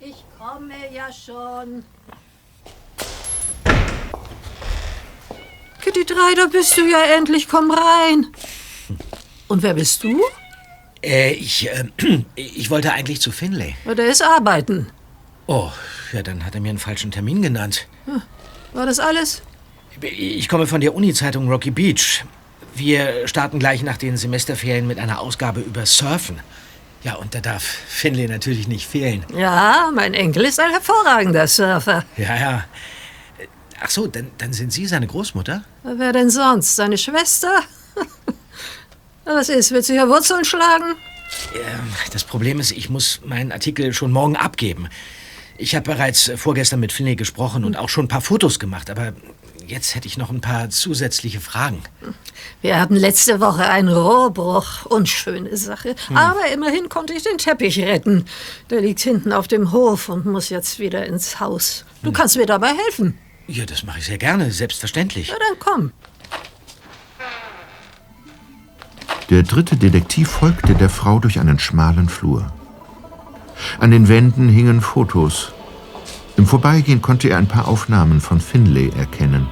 Ich komme ja schon. Kitty 3, da bist du ja endlich. Komm rein. Und wer bist du? Äh, ich, äh, ich wollte eigentlich zu Finlay. Der ist arbeiten. Oh, ja, dann hat er mir einen falschen Termin genannt. Hm, War das alles? Ich komme von der Uni-Zeitung Rocky Beach. Wir starten gleich nach den Semesterferien mit einer Ausgabe über Surfen. Ja, und da darf Finlay natürlich nicht fehlen. Ja, mein Enkel ist ein hervorragender Surfer. Ja, ja. Ach so, dann, dann sind Sie seine Großmutter? Wer denn sonst? Seine Schwester? Was ist? Willst du hier Wurzeln schlagen? Ähm, Das Problem ist, ich muss meinen Artikel schon morgen abgeben. Ich habe bereits vorgestern mit Finlay gesprochen und auch schon ein paar Fotos gemacht, aber jetzt hätte ich noch ein paar zusätzliche Fragen. Wir hatten letzte Woche einen Rohrbruch. Unschöne Sache. Aber immerhin konnte ich den Teppich retten. Der liegt hinten auf dem Hof und muss jetzt wieder ins Haus. Du kannst mir dabei helfen. Ja, das mache ich sehr gerne, selbstverständlich. Na dann komm. Der dritte Detektiv folgte der Frau durch einen schmalen Flur. An den Wänden hingen Fotos. Im Vorbeigehen konnte er ein paar Aufnahmen von Finlay erkennen.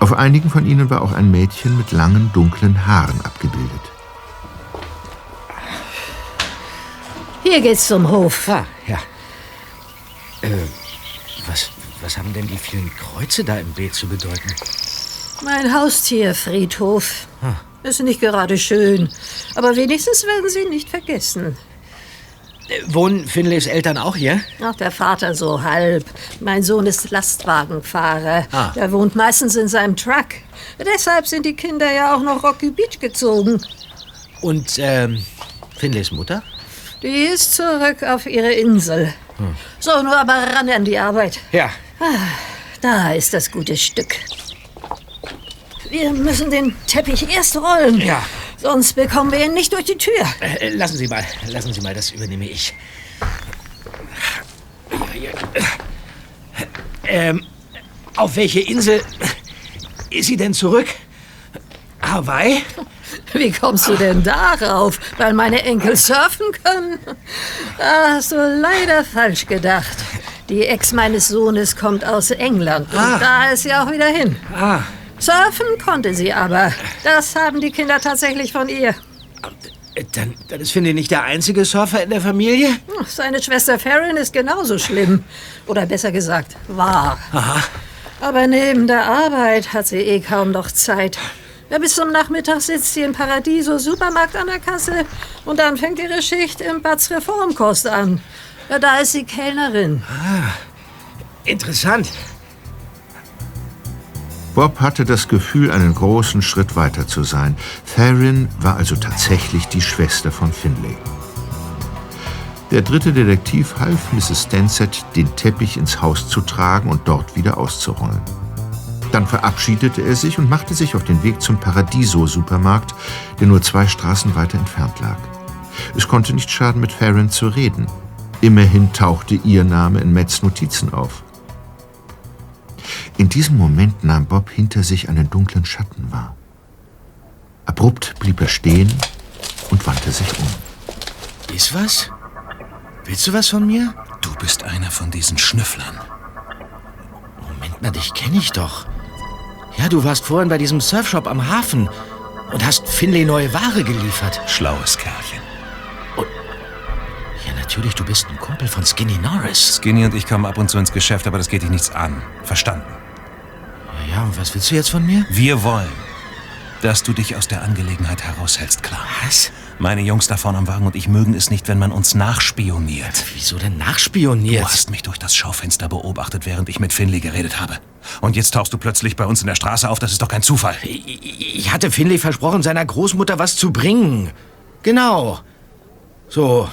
Auf einigen von ihnen war auch ein Mädchen mit langen, dunklen Haaren abgebildet. Hier geht's zum Hof. Ah, ja. Äh, was, was haben denn die vielen Kreuze da im Beet zu bedeuten? Mein Haustierfriedhof. Ist nicht gerade schön. Aber wenigstens werden sie nicht vergessen. Wohnen Finlays Eltern auch hier? Ach, der Vater so halb. Mein Sohn ist Lastwagenfahrer. Ah. Er wohnt meistens in seinem Truck. Deshalb sind die Kinder ja auch nach Rocky Beach gezogen. Und, ähm, Finlays Mutter? Die ist zurück auf ihre Insel. Hm. So, nur aber ran an die Arbeit. Ja. Ah, da ist das gute Stück. Wir müssen den Teppich erst rollen. Ja. Sonst bekommen wir ihn nicht durch die Tür. Äh, lassen Sie mal, lassen Sie mal, das übernehme ich. Ähm, auf welche Insel ist sie denn zurück? Hawaii? Wie kommst du denn darauf? Weil meine Enkel surfen können? Da hast du leider falsch gedacht. Die Ex meines Sohnes kommt aus England und Ah. da ist sie auch wieder hin. Ah, Surfen konnte sie aber. Das haben die Kinder tatsächlich von ihr. äh, dann, dann ist Finlay nicht der einzige Surfer in der Familie? Hm, Seine Schwester Farron ist genauso schlimm. Oder besser gesagt, war. Aha. Aber neben der Arbeit hat sie eh kaum noch Zeit. Ja, bis zum Nachmittag sitzt sie im Paradiso Supermarkt an der Kasse und dann fängt ihre Schicht im Batz Reformkost an. Ja, da ist sie Kellnerin. Ah, interessant. Bob hatte das Gefühl, einen großen Schritt weiter zu sein. Theron war also tatsächlich die Schwester von Finlay. Der dritte Detektiv half Mrs. Stansett, den Teppich ins Haus zu tragen und dort wieder auszurollen. Dann verabschiedete er sich und machte sich auf den Weg zum Paradiso-Supermarkt, der nur zwei Straßen weiter entfernt lag. Es konnte nicht schaden, mit Farron zu reden. Immerhin tauchte ihr Name in Mets Notizen auf. In diesem Moment nahm Bob hinter sich einen dunklen Schatten wahr. Abrupt blieb er stehen und wandte sich um. Ist was? Willst du was von mir? Du bist einer von diesen Schnüfflern. Moment mal, dich kenne ich doch. Ja, du warst vorhin bei diesem Surfshop am Hafen und hast Finlay neue Ware geliefert. Schlaues Kerlchen. Natürlich, du bist ein Kumpel von Skinny Norris. Skinny und ich kommen ab und zu ins Geschäft, aber das geht dich nichts an. Verstanden? Ja, ja, und was willst du jetzt von mir? Wir wollen, dass du dich aus der Angelegenheit heraushältst, klar. Was? Meine Jungs da vorne am Wagen und ich mögen es nicht, wenn man uns nachspioniert. Wieso denn nachspioniert? Du hast mich durch das Schaufenster beobachtet, während ich mit Finley geredet habe. Und jetzt tauchst du plötzlich bei uns in der Straße auf, das ist doch kein Zufall. Ich hatte Finlay versprochen, seiner Großmutter was zu bringen. Genau. So,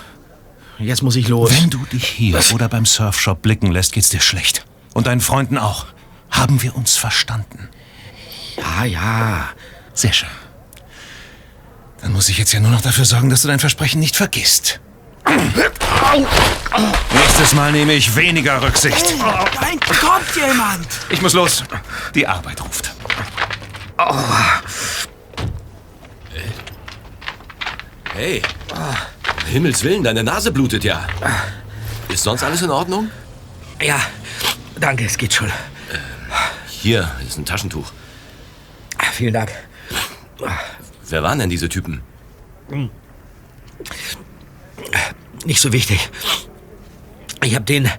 jetzt muss ich los. Wenn du dich hier oder beim Surfshop blicken lässt, geht's dir schlecht. Und deinen Freunden auch. Haben wir uns verstanden? Ja, ja. Sehr schön. Dann muss ich jetzt ja nur noch dafür sorgen, dass du dein Versprechen nicht vergisst. Nächstes Mal nehme ich weniger Rücksicht. Nein, kommt jemand! Ich muss los. Die Arbeit ruft. Hey, Himmels Willen, deine Nase blutet ja. Ist sonst alles in Ordnung? Ja, danke, es geht schon. Hier ist ein Taschentuch. Vielen Dank. Wer waren denn diese Typen? Nicht so wichtig. Ich habe denen,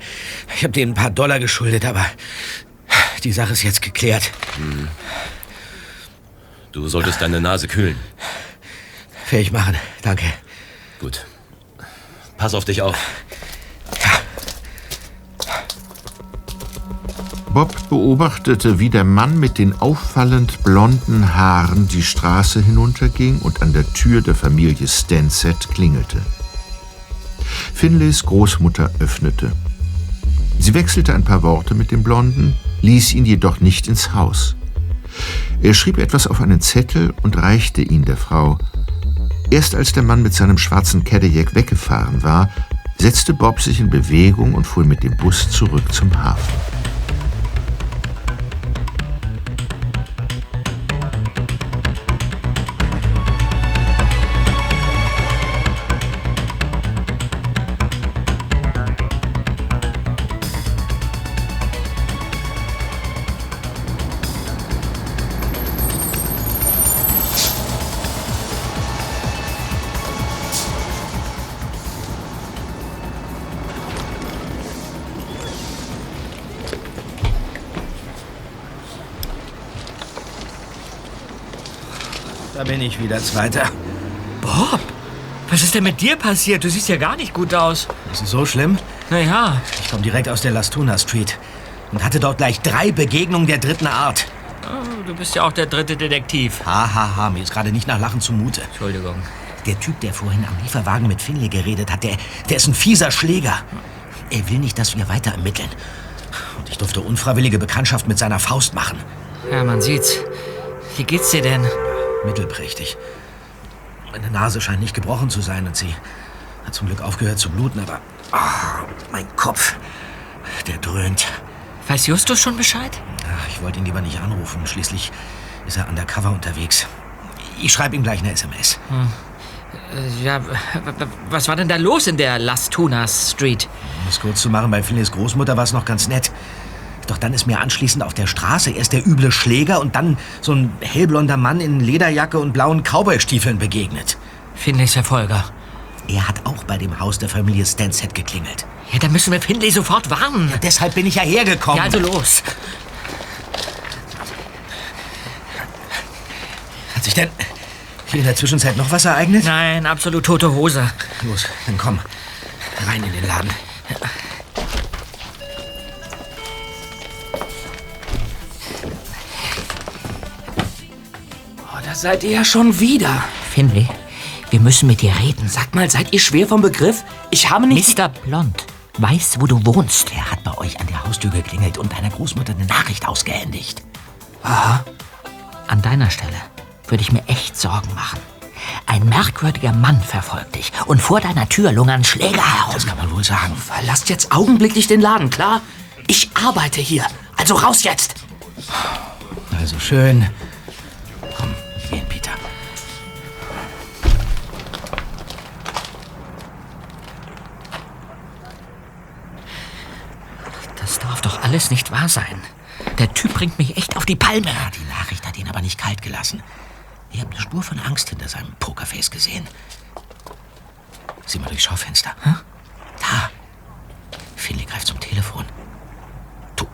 ich habe denen ein paar Dollar geschuldet, aber die Sache ist jetzt geklärt. Hm. Du solltest deine Nase kühlen. Fähig machen, danke. Gut. Pass auf dich auf. Bob beobachtete, wie der Mann mit den auffallend blonden Haaren die Straße hinunterging und an der Tür der Familie Stansett klingelte. Finleys Großmutter öffnete. Sie wechselte ein paar Worte mit dem Blonden, ließ ihn jedoch nicht ins Haus. Er schrieb etwas auf einen Zettel und reichte ihn der Frau. Erst als der Mann mit seinem schwarzen Cadillac weggefahren war, setzte Bob sich in Bewegung und fuhr mit dem Bus zurück zum Hafen. Ich wieder, Zweiter. Bob, was ist denn mit dir passiert? Du siehst ja gar nicht gut aus. Ist es so schlimm? Naja. Ich komme direkt aus der Lastuna Street und hatte dort gleich drei Begegnungen der dritten Art. Oh, du bist ja auch der dritte Detektiv. Hahaha, ha, ha, mir ist gerade nicht nach Lachen zumute. Entschuldigung. Der Typ, der vorhin am Lieferwagen mit Finley geredet hat, der, der ist ein fieser Schläger. Er will nicht, dass wir weiter ermitteln. Und ich durfte unfreiwillige Bekanntschaft mit seiner Faust machen. Ja, man sieht's. Wie geht's dir denn? Mittelprächtig. Meine Nase scheint nicht gebrochen zu sein und sie hat zum Glück aufgehört zu bluten, aber ah, mein Kopf, der dröhnt. Weiß Justus schon Bescheid? Ach, ich wollte ihn lieber nicht anrufen. Schließlich ist er undercover unterwegs. Ich schreibe ihm gleich eine SMS. Hm. Äh, Ja, was war denn da los in der Las Tunas Street? Um es kurz zu machen, bei Finleys Großmutter war es noch ganz nett. Doch dann ist mir anschließend auf der Straße erst der üble Schläger und dann so ein hellblonder Mann in Lederjacke und blauen Cowboystiefeln begegnet. Finleys Verfolger. Er hat auch bei dem Haus der Familie Stansett geklingelt. Ja, dann müssen wir Finley sofort warnen. Ja, deshalb bin ich ja hergekommen. Ja, also los. Hat sich denn hier in der Zwischenzeit noch was ereignet? Nein, absolut tote Hose. Los, dann komm. Rein in den Laden. Seid ihr ja schon wieder. Finley, wir müssen mit dir reden. Sag mal, seid ihr schwer vom Begriff? Ich habe nicht... Mr. Blond weiß, wo du wohnst. Er hat bei euch an der Haustür geklingelt und deiner Großmutter eine Nachricht ausgehändigt. Aha. An deiner Stelle würde ich mir echt Sorgen machen. Ein merkwürdiger Mann verfolgt dich und vor deiner Tür lungern Schläger herum. Das kann man wohl sagen. Verlasst jetzt augenblicklich den Laden, klar? Ich arbeite hier. Also raus jetzt. Also schön. Alles nicht wahr sein. Der Typ bringt mich echt auf die Palme. Ja, die Nachricht hat ihn aber nicht kalt gelassen. Ich habe eine Spur von Angst hinter seinem Pokerface gesehen. Sieh mal durchs Schaufenster. Da. Finley greift zum Telefon. Du,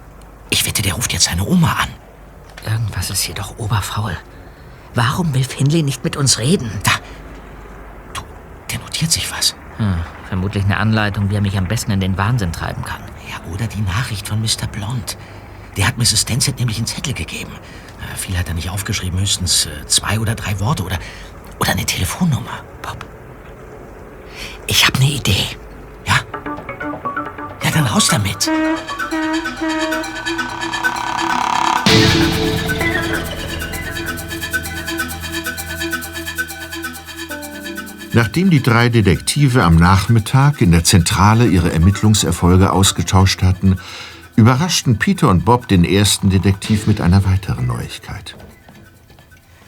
ich wette, der ruft jetzt seine Oma an. Irgendwas ist hier doch oberfaul. Warum will Finley nicht mit uns reden? Da. Du, der notiert sich was. Hm, vermutlich eine Anleitung, wie er mich am besten in den Wahnsinn treiben kann. Ja, oder die Nachricht von Mr. Blond. Der hat Mrs. Stansett nämlich einen Zettel gegeben. Äh, viel hat er nicht aufgeschrieben, höchstens äh, zwei oder drei Worte oder, oder eine Telefonnummer. Bob. Ich habe eine Idee. Ja? Ja, dann raus damit. Nachdem die drei Detektive am Nachmittag in der Zentrale ihre Ermittlungserfolge ausgetauscht hatten, überraschten Peter und Bob den ersten Detektiv mit einer weiteren Neuigkeit.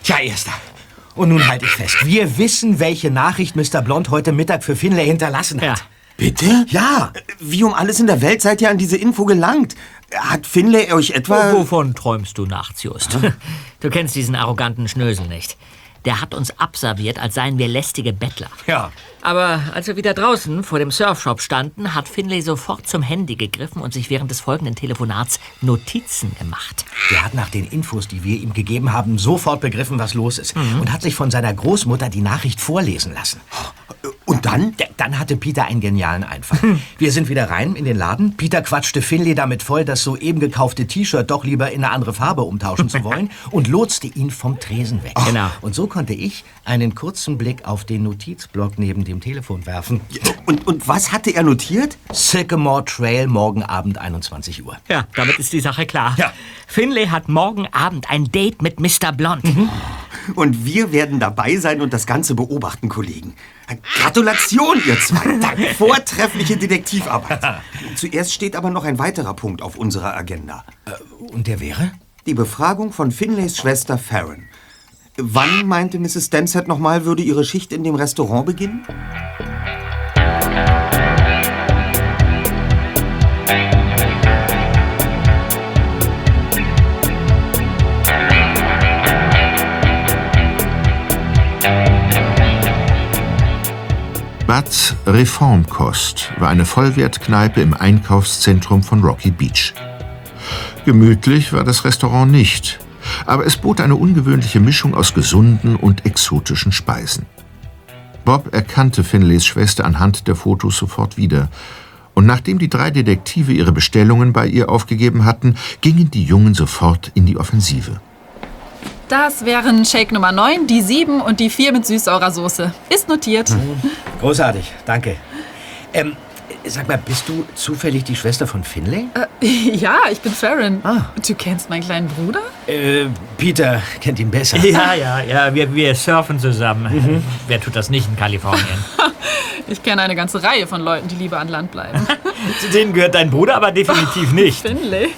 Tja, Erster. Und nun halte ich fest. Wir wissen, welche Nachricht Mr. Blond heute Mittag für Finlay hinterlassen hat. Bitte? Ja. Wie um alles in der Welt seid ihr an diese Info gelangt? Hat Finlay euch etwa... Wovon träumst du nachts, Just? Du kennst diesen arroganten Schnösel nicht. Der hat uns abserviert, als seien wir lästige Bettler. Ja. Aber als wir wieder draußen vor dem Surfshop standen, hat Finlay sofort zum Handy gegriffen und sich während des folgenden Telefonats Notizen gemacht. Der hat nach den Infos, die wir ihm gegeben haben, sofort begriffen, was los ist. Mhm. Und hat sich von seiner Großmutter die Nachricht vorlesen lassen. Und dann? Dann hatte Peter einen genialen Einfall. Wir sind wieder rein in den Laden. Peter quatschte Finlay damit voll, das soeben gekaufte T-Shirt doch lieber in eine andere Farbe umtauschen zu wollen und lotste ihn vom Tresen weg. Genau. Und so konnte ich einen kurzen Blick auf den Notizblock neben dem Telefon werfen. Und, und was hatte er notiert? Sycamore Trail, morgen Abend 21 Uhr. Ja, damit ist die Sache klar. Finlay hat morgen Abend ein Date mit Mr. Blond. Und wir werden dabei sein und das Ganze beobachten, Kollegen. Gratulation, ihr zwei. Vortreffliche Detektivarbeit. Zuerst steht aber noch ein weiterer Punkt auf unserer Agenda. Und der wäre? Die Befragung von Finlays Schwester Farron. Wann, meinte Mrs. Densett nochmal, würde ihre Schicht in dem Restaurant beginnen? Bud's Reformkost war eine Vollwertkneipe im Einkaufszentrum von Rocky Beach. Gemütlich war das Restaurant nicht, aber es bot eine ungewöhnliche Mischung aus gesunden und exotischen Speisen. Bob erkannte Finlays Schwester anhand der Fotos sofort wieder. Und nachdem die drei Detektive ihre Bestellungen bei ihr aufgegeben hatten, gingen die Jungen sofort in die Offensive. Das wären Shake Nummer 9, die 7 und die 4 mit süß-saurer Soße. Ist notiert. Großartig, danke. Ähm, sag mal, bist du zufällig die Schwester von Finlay? Äh, ja, ich bin Farron. Du kennst meinen kleinen Bruder? Äh, Peter kennt ihn besser. Ja, ja, ja, wir, wir surfen zusammen. Wer tut das nicht in Kalifornien? Ich kenne eine ganze Reihe von Leuten, die lieber an Land bleiben. Zu denen gehört dein Bruder aber definitiv nicht. Finlay?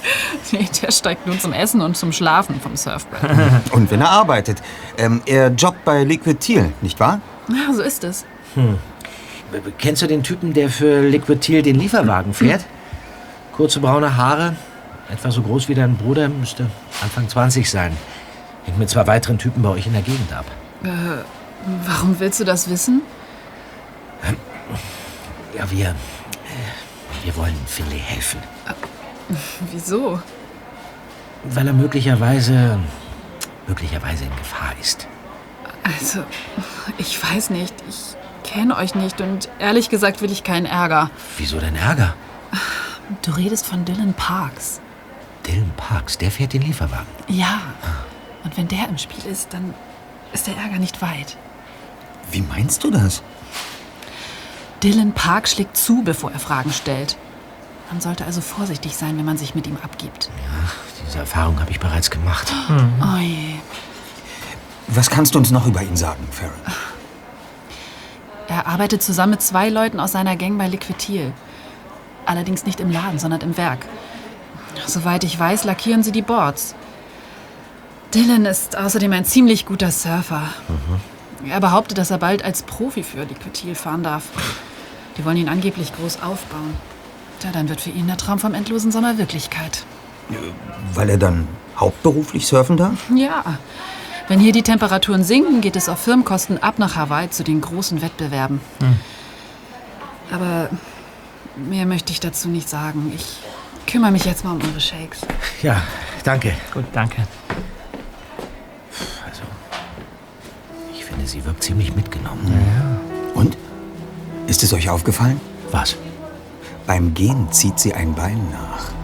Nee, der steigt nur zum Essen und zum Schlafen vom Surfbrett. Und wenn er arbeitet. Ähm, er jobbt bei Liquid Teal, nicht wahr? Ja, so ist es. Hm. Kennst du den Typen, der für Liquid Teal den Lieferwagen fährt? Kurze braune Haare, etwa so groß wie dein Bruder, müsste Anfang 20 sein. Hängt mit zwei weiteren Typen bei euch in der Gegend ab. Äh, warum willst du das wissen? Ja, wir. Äh, Wir wollen Finlay helfen. Wieso? Weil er möglicherweise. möglicherweise in Gefahr ist. Also, ich weiß nicht. Ich kenne euch nicht und ehrlich gesagt will ich keinen Ärger. Wieso denn Ärger? Du redest von Dylan Parks. Dylan Parks, der fährt den Lieferwagen. Ja. Und wenn der im Spiel ist, dann ist der Ärger nicht weit. Wie meinst du das? Dylan Park schlägt zu, bevor er Fragen stellt. Man sollte also vorsichtig sein, wenn man sich mit ihm abgibt. Diese Erfahrung habe ich bereits gemacht. Oh je. Was kannst du uns noch über ihn sagen, Farron? Er arbeitet zusammen mit zwei Leuten aus seiner Gang bei Liquitil. Allerdings nicht im Laden, sondern im Werk. Soweit ich weiß, lackieren sie die Boards. Dylan ist außerdem ein ziemlich guter Surfer. Er behauptet, dass er bald als Profi für Liquitil fahren darf. Die wollen ihn angeblich groß aufbauen. Tja, dann wird für ihn der Traum vom endlosen Sommer Wirklichkeit. Weil er dann hauptberuflich surfen darf? Ja. Wenn hier die Temperaturen sinken, geht es auf Firmenkosten ab nach Hawaii zu den großen Wettbewerben. Hm. Aber mehr möchte ich dazu nicht sagen. Ich kümmere mich jetzt mal um eure Shakes. Ja, danke. Gut, danke. Also, ich finde, sie wirkt ziemlich mitgenommen. Und? Ist es euch aufgefallen? Was? Beim Gehen zieht sie ein Bein nach.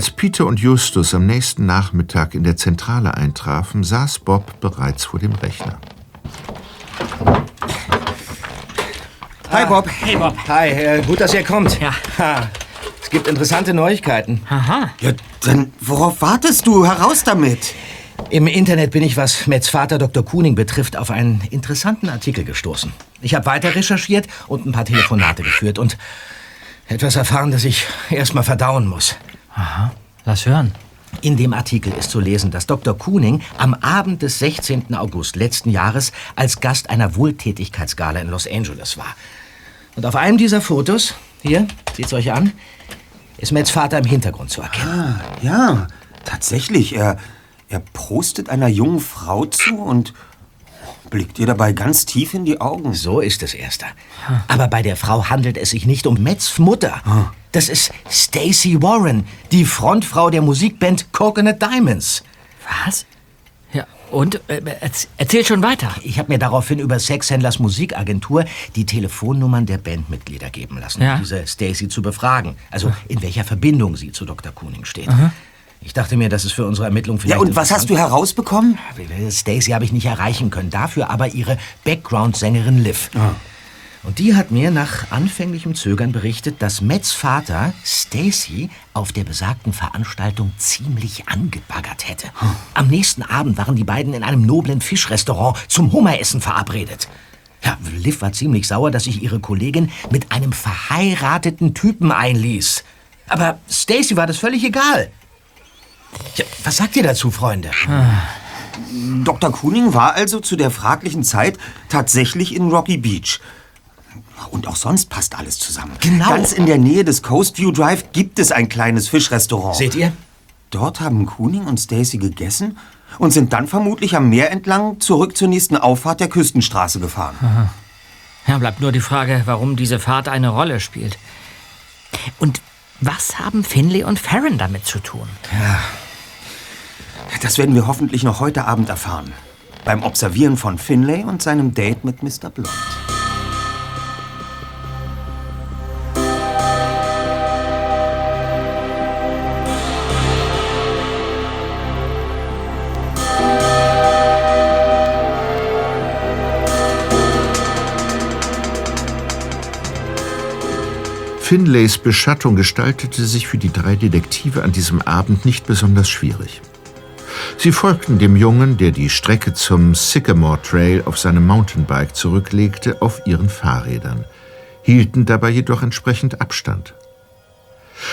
Als Peter und Justus am nächsten Nachmittag in der Zentrale eintrafen, saß Bob bereits vor dem Rechner. Hi, Bob. Hey, Bob. Hi, äh, gut, dass ihr kommt. Ja. Ha, es gibt interessante Neuigkeiten. Aha. Ja, dann worauf wartest du? Heraus damit! Im Internet bin ich, was Mets Vater Dr. Kuning betrifft, auf einen interessanten Artikel gestoßen. Ich habe weiter recherchiert und ein paar Telefonate geführt und etwas erfahren, das ich erstmal verdauen muss. Aha, lass hören. In dem Artikel ist zu lesen, dass Dr. Kuning am Abend des 16. August letzten Jahres als Gast einer Wohltätigkeitsgala in Los Angeles war. Und auf einem dieser Fotos, hier, seht's euch an, ist Mets Vater im Hintergrund zu erkennen. Ah, ja, tatsächlich. Er, er prostet einer jungen Frau zu und blickt ihr dabei ganz tief in die Augen. So ist es, Erster. Aber bei der Frau handelt es sich nicht um Mets Mutter. Das ist Stacy Warren, die Frontfrau der Musikband Coconut Diamonds. Was? Ja, und? Äh, erz- erzähl schon weiter. Ich habe mir daraufhin über Sexhändlers Musikagentur die Telefonnummern der Bandmitglieder geben lassen, Ja. um diese Stacy zu befragen. Also in welcher Verbindung sie zu Dr. Kuning steht. Aha. Ich dachte mir, das ist für unsere Ermittlung vielleicht Ja, und was hast du herausbekommen? Stacy habe ich nicht erreichen können, dafür aber ihre Background-Sängerin Liv. Ah. Und die hat mir nach anfänglichem Zögern berichtet, dass Mets Vater Stacy auf der besagten Veranstaltung ziemlich angebaggert hätte. Am nächsten Abend waren die beiden in einem noblen Fischrestaurant zum Hummeressen verabredet. Ja, Liv war ziemlich sauer, dass sich ihre Kollegin mit einem verheirateten Typen einließ. Aber Stacy war das völlig egal. Ja, was sagt ihr dazu, Freunde? Dr. Kuning war also zu der fraglichen Zeit tatsächlich in Rocky Beach. Und auch sonst passt alles zusammen. Genau. Ganz in der Nähe des Coastview Drive gibt es ein kleines Fischrestaurant. Seht ihr? Dort haben Kuning und Stacy gegessen und sind dann vermutlich am Meer entlang zurück zur nächsten Auffahrt der Küstenstraße gefahren. Aha. Ja, bleibt nur die Frage, warum diese Fahrt eine Rolle spielt. Und was haben Finley und Farron damit zu tun? Das werden wir hoffentlich noch heute Abend erfahren. Beim Observieren von Finlay und seinem Date mit Mr. Blond. Finlays Beschattung gestaltete sich für die drei Detektive an diesem Abend nicht besonders schwierig. Sie folgten dem Jungen, der die Strecke zum Sycamore Trail auf seinem Mountainbike zurücklegte, auf ihren Fahrrädern, hielten dabei jedoch entsprechend Abstand.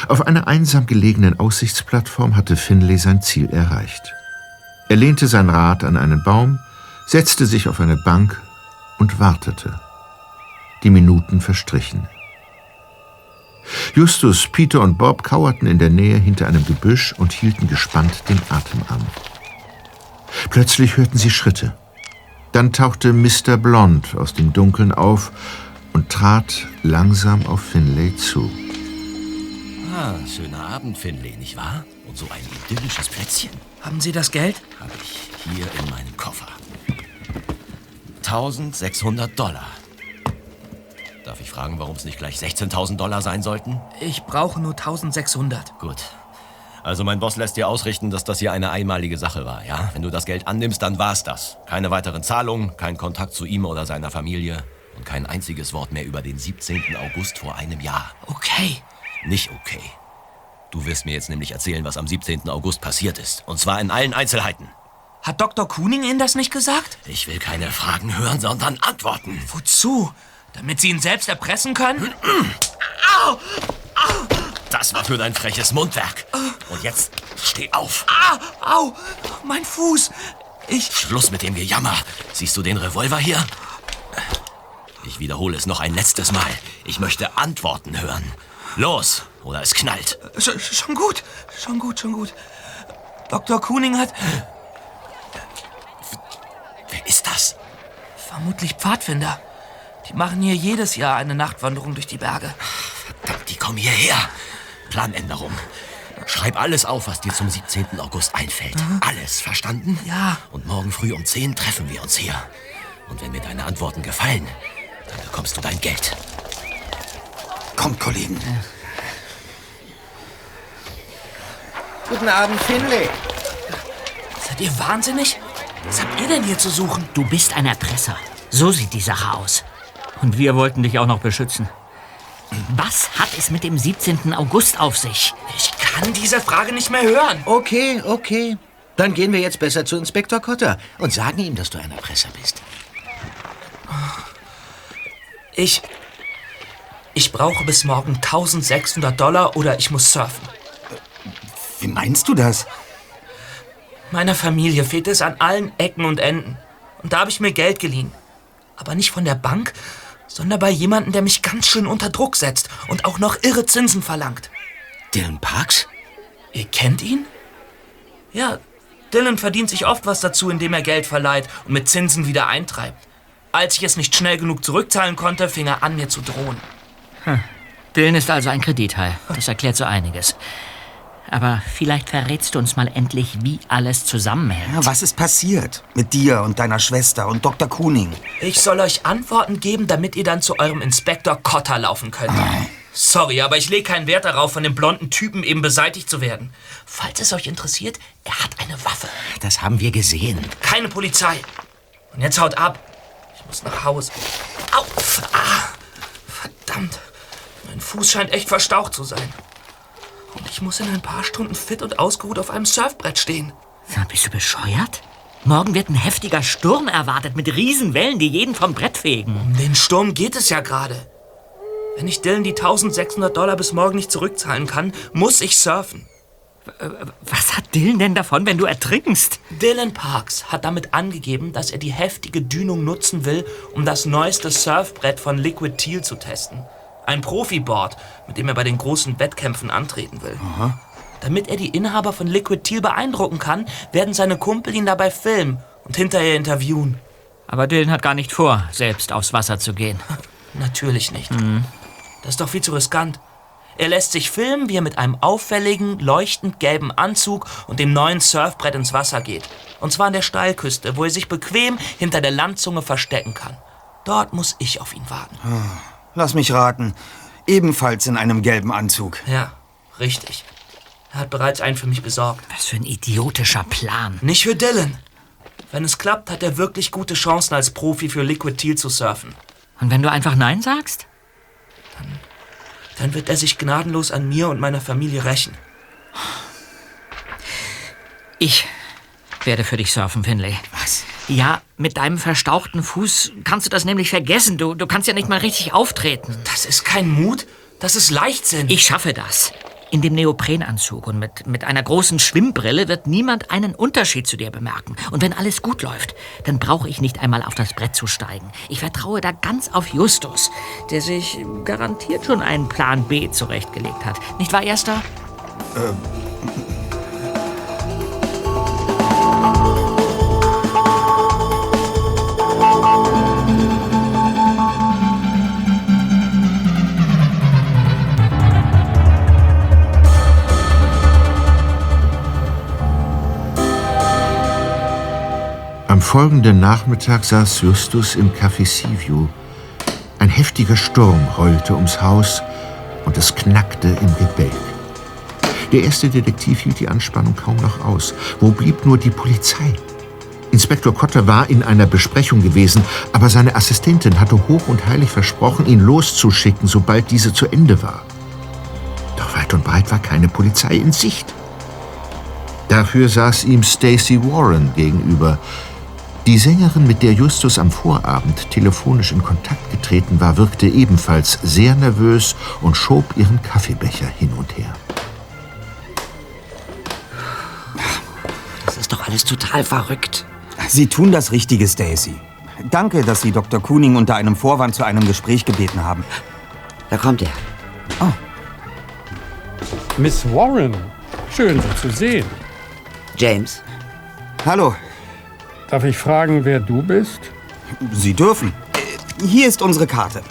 Auf einer einsam gelegenen Aussichtsplattform hatte Finlay sein Ziel erreicht. Er lehnte sein Rad an einen Baum, setzte sich auf eine Bank und wartete. Die Minuten verstrichen. Justus, Peter und Bob kauerten in der Nähe hinter einem Gebüsch und hielten gespannt den Atem an. Plötzlich hörten sie Schritte. Dann tauchte Mr. Blond aus dem Dunkeln auf und trat langsam auf Finlay zu. Ah, schöner Abend, Finley, nicht wahr? Und so ein idyllisches Plätzchen. Haben Sie das Geld? Habe ich hier in meinem Koffer. 1600 Dollar. Darf ich fragen, warum es nicht gleich 16.000 Dollar sein sollten? Ich brauche nur 1600. Gut. Also mein Boss lässt dir ausrichten, dass das hier eine einmalige Sache war, ja? Wenn du das Geld annimmst, dann war's das. Keine weiteren Zahlungen, kein Kontakt zu ihm oder seiner Familie und kein einziges Wort mehr über den 17. August vor einem Jahr. Okay. Nicht okay. Du wirst mir jetzt nämlich erzählen, was am 17. August passiert ist. Und zwar in allen Einzelheiten. Hat Dr. Kuning Ihnen das nicht gesagt? Ich will keine Fragen hören, sondern Antworten. Wozu? Damit Sie ihn selbst erpressen können? Au! Das war für dein freches Mundwerk. Und jetzt steh auf. Ah, au! Mein Fuß! Ich. Schluss mit dem Gejammer. Siehst du den Revolver hier? Ich wiederhole es noch ein letztes Mal. Ich möchte Antworten hören. Los, oder es knallt. Sch schon gut, schon gut, schon gut. Dr. Kuning hat. Wer ist das? Vermutlich Pfadfinder. Die machen hier jedes Jahr eine Nachtwanderung durch die Berge. Verdammt, die kommen hierher. Planänderung. Schreib alles auf, was dir zum 17. August einfällt. Alles, verstanden? Ja. Und morgen früh um 10 treffen wir uns hier. Und wenn mir deine Antworten gefallen, dann bekommst du dein Geld. Kommt, Kollegen. Guten Abend, Finlay. Seid ihr wahnsinnig? Was habt ihr denn hier zu suchen? Du bist ein Erpresser. So sieht die Sache aus. Und wir wollten dich auch noch beschützen. Was hat es mit dem 17. August auf sich? Ich kann diese Frage nicht mehr hören. Okay, okay. Dann gehen wir jetzt besser zu Inspektor Cotter und sagen ihm, dass du ein Erpresser bist. Ich. Ich brauche bis morgen 1600 Dollar oder ich muss surfen. Wie meinst du das? Meiner Familie fehlt es an allen Ecken und Enden. Und da habe ich mir Geld geliehen. Aber nicht von der Bank, sondern bei jemandem, der mich ganz schön unter Druck setzt und auch noch irre Zinsen verlangt. Dylan Parks? Ihr kennt ihn? Ja, Dylan verdient sich oft was dazu, indem er Geld verleiht und mit Zinsen wieder eintreibt. Als ich es nicht schnell genug zurückzahlen konnte, fing er an, mir zu drohen. Hm. Dylan ist also ein Kredithai. Das erklärt so einiges. Aber vielleicht verrätst du uns mal endlich, wie alles zusammenhängt. Ja, was ist passiert? Mit dir und deiner Schwester und Dr. Kuning? Ich soll euch Antworten geben, damit ihr dann zu eurem Inspektor Cotter laufen könnt. Sorry, aber ich lege keinen Wert darauf, von dem blonden Typen eben beseitigt zu werden. Falls es euch interessiert, er hat eine Waffe. Das haben wir gesehen. Keine Polizei. Und jetzt haut ab. Ich muss nach Hause. Au! Ah, verdammt. Mein Fuß scheint echt verstaucht zu sein. Und ich muss in ein paar Stunden fit und ausgeruht auf einem Surfbrett stehen. Sag, bist du bescheuert? Morgen wird ein heftiger Sturm erwartet mit Riesenwellen, die jeden vom Brett fegen. Um den Sturm geht es ja gerade. Wenn ich Dylan die 1600 Dollar bis morgen nicht zurückzahlen kann, muss ich surfen. Was hat Dylan denn davon, wenn du ertrinkst? Dylan Parks hat damit angegeben, dass er die heftige Dünung nutzen will, um das neueste Surfbrett von Liquid Teal zu testen. Ein Profiboard, mit dem er bei den großen Wettkämpfen antreten will. Aha. Damit er die Inhaber von Liquid Teal beeindrucken kann, werden seine Kumpel ihn dabei filmen und hinterher interviewen. Aber Dylan hat gar nicht vor, selbst aufs Wasser zu gehen. Natürlich nicht. Das ist doch viel zu riskant. Er lässt sich filmen, wie er mit einem auffälligen, leuchtend gelben Anzug und dem neuen Surfbrett ins Wasser geht. Und zwar an der Steilküste, wo er sich bequem hinter der Landzunge verstecken kann. Dort muss ich auf ihn warten. Lass mich raten. Ebenfalls in einem gelben Anzug. Ja, richtig. Er hat bereits einen für mich besorgt. Was für ein idiotischer Plan. Nicht für Dylan. Wenn es klappt, hat er wirklich gute Chancen, als Profi für Liquid Teal zu surfen. Und wenn du einfach Nein sagst? Dann wird er sich gnadenlos an mir und meiner Familie rächen. Ich werde für dich surfen, Finlay. Was? Ja, mit deinem verstauchten Fuß kannst du das nämlich vergessen. Du, du kannst ja nicht mal richtig auftreten. Das ist kein Mut, das ist Leichtsinn. Ich schaffe das. In dem Neoprenanzug und mit, mit einer großen Schwimmbrille wird niemand einen Unterschied zu dir bemerken. Und wenn alles gut läuft, dann brauche ich nicht einmal auf das Brett zu steigen. Ich vertraue da ganz auf Justus, der sich garantiert schon einen Plan B zurechtgelegt hat. Nicht wahr, Erster? Ähm. Am folgenden Nachmittag saß Justus im Café Seaview. Ein heftiger Sturm heulte ums Haus und es knackte im Gebälk. Der erste Detektiv hielt die Anspannung kaum noch aus. Wo blieb nur die Polizei? Inspektor Cotter war in einer Besprechung gewesen, aber seine Assistentin hatte hoch und heilig versprochen, ihn loszuschicken, sobald diese zu Ende war. Doch weit und breit war keine Polizei in Sicht. Dafür saß ihm Stacy Warren gegenüber. Die Sängerin, mit der Justus am Vorabend telefonisch in Kontakt getreten war, wirkte ebenfalls sehr nervös und schob ihren Kaffeebecher hin und her. Das ist doch alles total verrückt. Sie tun das Richtige, Stacy. Danke, dass Sie Dr. Kuning unter einem Vorwand zu einem Gespräch gebeten haben. Da kommt er. Miss Warren, schön Sie zu sehen. James. Hallo. Darf ich fragen, wer du bist? Sie dürfen. Hier ist unsere Karte.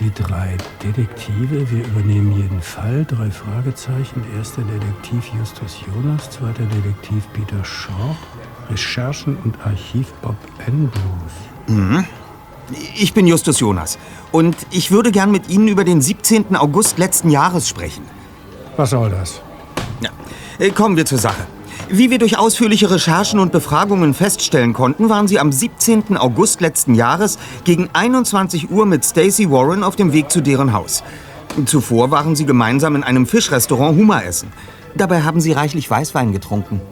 Die drei Detektive, wir übernehmen jeden Fall. Drei Fragezeichen. Erster Detektiv Justus Jonas, zweiter Detektiv Peter Shaw, Recherchen und Archiv Bob Andrews. Mhm. Ich bin Justus Jonas. Und ich würde gern mit Ihnen über den 17. August letzten Jahres sprechen. Was soll das? Äh, Kommen wir zur Sache. Wie wir durch ausführliche Recherchen und Befragungen feststellen konnten, waren Sie am 17. August letzten Jahres gegen 21 Uhr mit Stacey Warren auf dem Weg zu deren Haus. Zuvor waren Sie gemeinsam in einem Fischrestaurant Hummer essen. Dabei haben Sie reichlich Weißwein getrunken.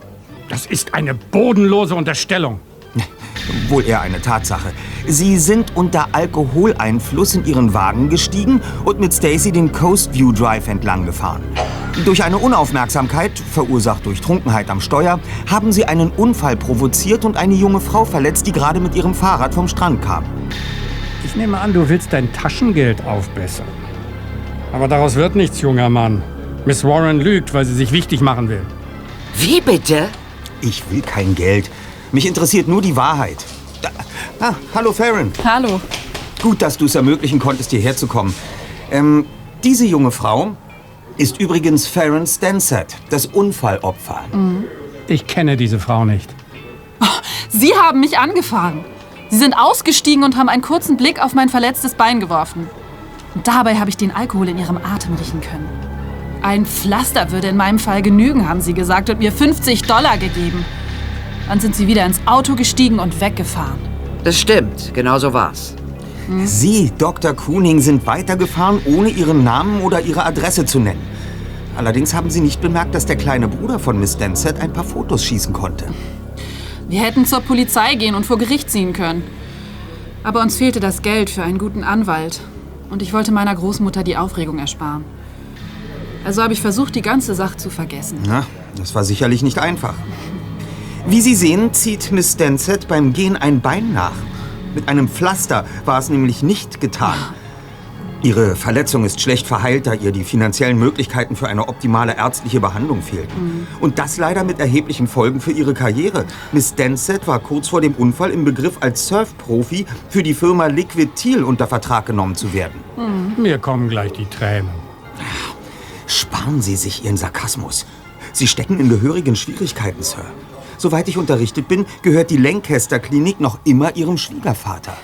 Das ist eine bodenlose Unterstellung. Wohl eher eine Tatsache. Sie sind unter Alkoholeinfluss in Ihren Wagen gestiegen und mit Stacy den Coast View Drive entlang gefahren. Durch eine Unaufmerksamkeit, verursacht durch Trunkenheit am Steuer, haben Sie einen Unfall provoziert und eine junge Frau verletzt, die gerade mit ihrem Fahrrad vom Strand kam. Ich nehme an, du willst dein Taschengeld aufbessern. Aber daraus wird nichts, junger Mann. Miss Warren lügt, weil sie sich wichtig machen will. Wie bitte? Ich will kein Geld. Mich interessiert nur die Wahrheit. Da, ah, hallo Farron. Hallo. Gut, dass du es ermöglichen konntest, hierher zu kommen. Ähm, diese junge Frau ist übrigens Farron Stansett, das Unfallopfer. Ich kenne diese Frau nicht. Sie haben mich angefahren. Sie sind ausgestiegen und haben einen kurzen Blick auf mein verletztes Bein geworfen. Und dabei habe ich den Alkohol in ihrem Atem riechen können. Ein Pflaster würde in meinem Fall genügen, haben sie gesagt und mir 50 Dollar gegeben. Dann sind sie wieder ins Auto gestiegen und weggefahren. Das stimmt, genau so war's. Sie, Dr. Kuning, sind weitergefahren, ohne ihren Namen oder ihre Adresse zu nennen. Allerdings haben sie nicht bemerkt, dass der kleine Bruder von Miss Densett ein paar Fotos schießen konnte. Wir hätten zur Polizei gehen und vor Gericht ziehen können. Aber uns fehlte das Geld für einen guten Anwalt. Und ich wollte meiner Großmutter die Aufregung ersparen. Also habe ich versucht, die ganze Sache zu vergessen. Na, das war sicherlich nicht einfach. Wie Sie sehen, zieht Miss Densett beim Gehen ein Bein nach. Mit einem Pflaster war es nämlich nicht getan. Ihre Verletzung ist schlecht verheilt, da ihr die finanziellen Möglichkeiten für eine optimale ärztliche Behandlung fehlten. Und das leider mit erheblichen Folgen für ihre Karriere. Miss Densett war kurz vor dem Unfall im Begriff, als Surfprofi für die Firma Liquid Teal unter Vertrag genommen zu werden. Mir kommen gleich die Tränen. Sparen Sie sich Ihren Sarkasmus. Sie stecken in gehörigen Schwierigkeiten, Sir. Soweit ich unterrichtet bin, gehört die Lancaster Klinik noch immer Ihrem Schwiegervater.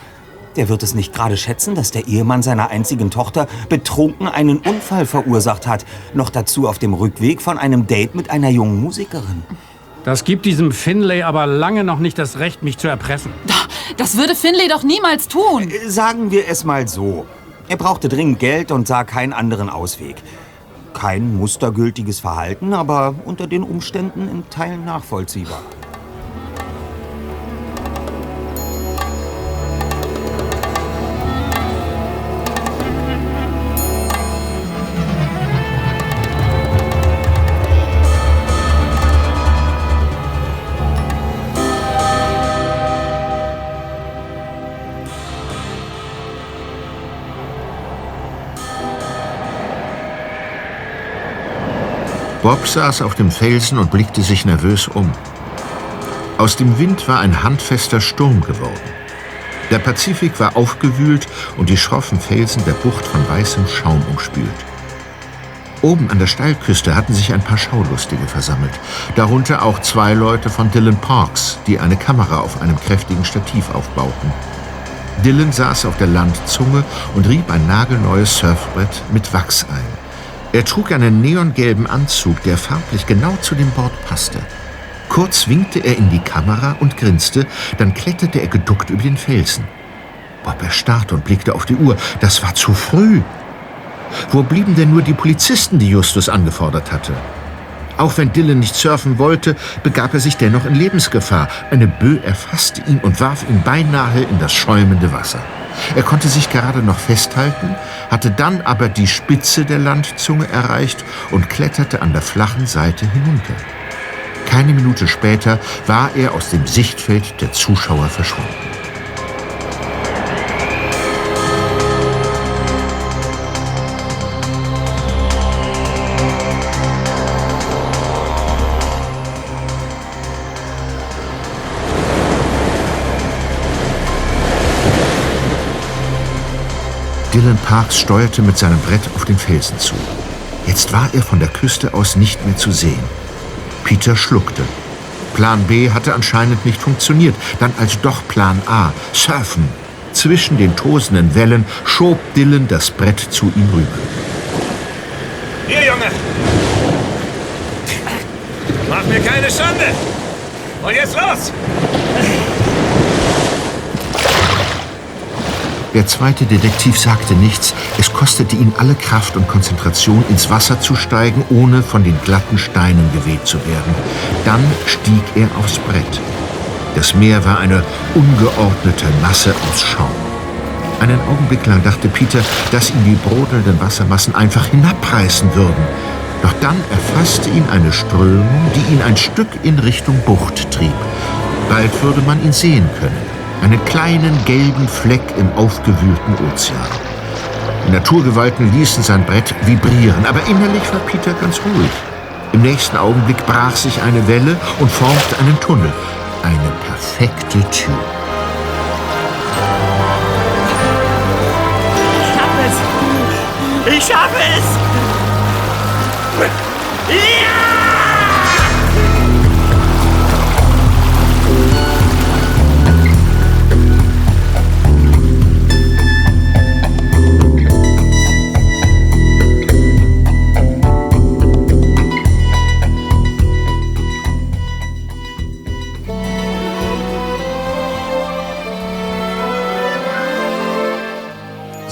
Der wird es nicht gerade schätzen, dass der Ehemann seiner einzigen Tochter betrunken einen Unfall verursacht hat. Noch dazu auf dem Rückweg von einem Date mit einer jungen Musikerin. Das gibt diesem Finlay aber lange noch nicht das Recht, mich zu erpressen. Das würde Finlay doch niemals tun. Äh, Sagen wir es mal so. Er brauchte dringend Geld und sah keinen anderen Ausweg. Kein mustergültiges Verhalten, aber unter den Umständen in Teilen nachvollziehbar. Bob saß auf dem Felsen und blickte sich nervös um. Aus dem Wind war ein handfester Sturm geworden. Der Pazifik war aufgewühlt und die schroffen Felsen der Bucht von weißem Schaum umspült. Oben an der Steilküste hatten sich ein paar Schaulustige versammelt, darunter auch zwei Leute von Dylan Parks, die eine Kamera auf einem kräftigen Stativ aufbauten. Dylan saß auf der Landzunge und rieb ein nagelneues Surfbrett mit Wachs ein. Er trug einen neongelben Anzug, der farblich genau zu dem Board passte. Kurz winkte er in die Kamera und grinste, dann kletterte er geduckt über den Felsen. Bob erstarrte und blickte auf die Uhr. Das war zu früh. Wo blieben denn nur die Polizisten, die Justus angefordert hatte? Auch wenn Dylan nicht surfen wollte, begab er sich dennoch in Lebensgefahr. Eine Böe erfasste ihn und warf ihn beinahe in das schäumende Wasser. Er konnte sich gerade noch festhalten, hatte dann aber die Spitze der Landzunge erreicht und kletterte an der flachen Seite hinunter. Keine Minute später war er aus dem Sichtfeld der Zuschauer verschwunden. Dylan Parks steuerte mit seinem Brett auf den Felsen zu. Jetzt war er von der Küste aus nicht mehr zu sehen. Peter schluckte. Plan B hatte anscheinend nicht funktioniert. Dann also doch Plan A, Surfen. Zwischen den tosenden Wellen schob Dylan das Brett zu ihm rüber. Hier, Junge! Mach mir keine Schande! Und jetzt los! Der zweite Detektiv sagte nichts. Es kostete ihn alle Kraft und Konzentration, ins Wasser zu steigen, ohne von den glatten Steinen geweht zu werden. Dann stieg er aufs Brett. Das Meer war eine ungeordnete Masse aus Schaum. Einen Augenblick lang dachte Peter, dass ihn die brodelnden Wassermassen einfach hinabreißen würden. Doch dann erfasste ihn eine Strömung, die ihn ein Stück in Richtung Bucht trieb. Bald würde man ihn sehen können. Einen kleinen gelben Fleck im aufgewühlten Ozean. Die Naturgewalten ließen sein Brett vibrieren, aber innerlich war Peter ganz ruhig. Im nächsten Augenblick brach sich eine Welle und formte einen Tunnel. Eine perfekte Tür. Ich schaffe es! Ja!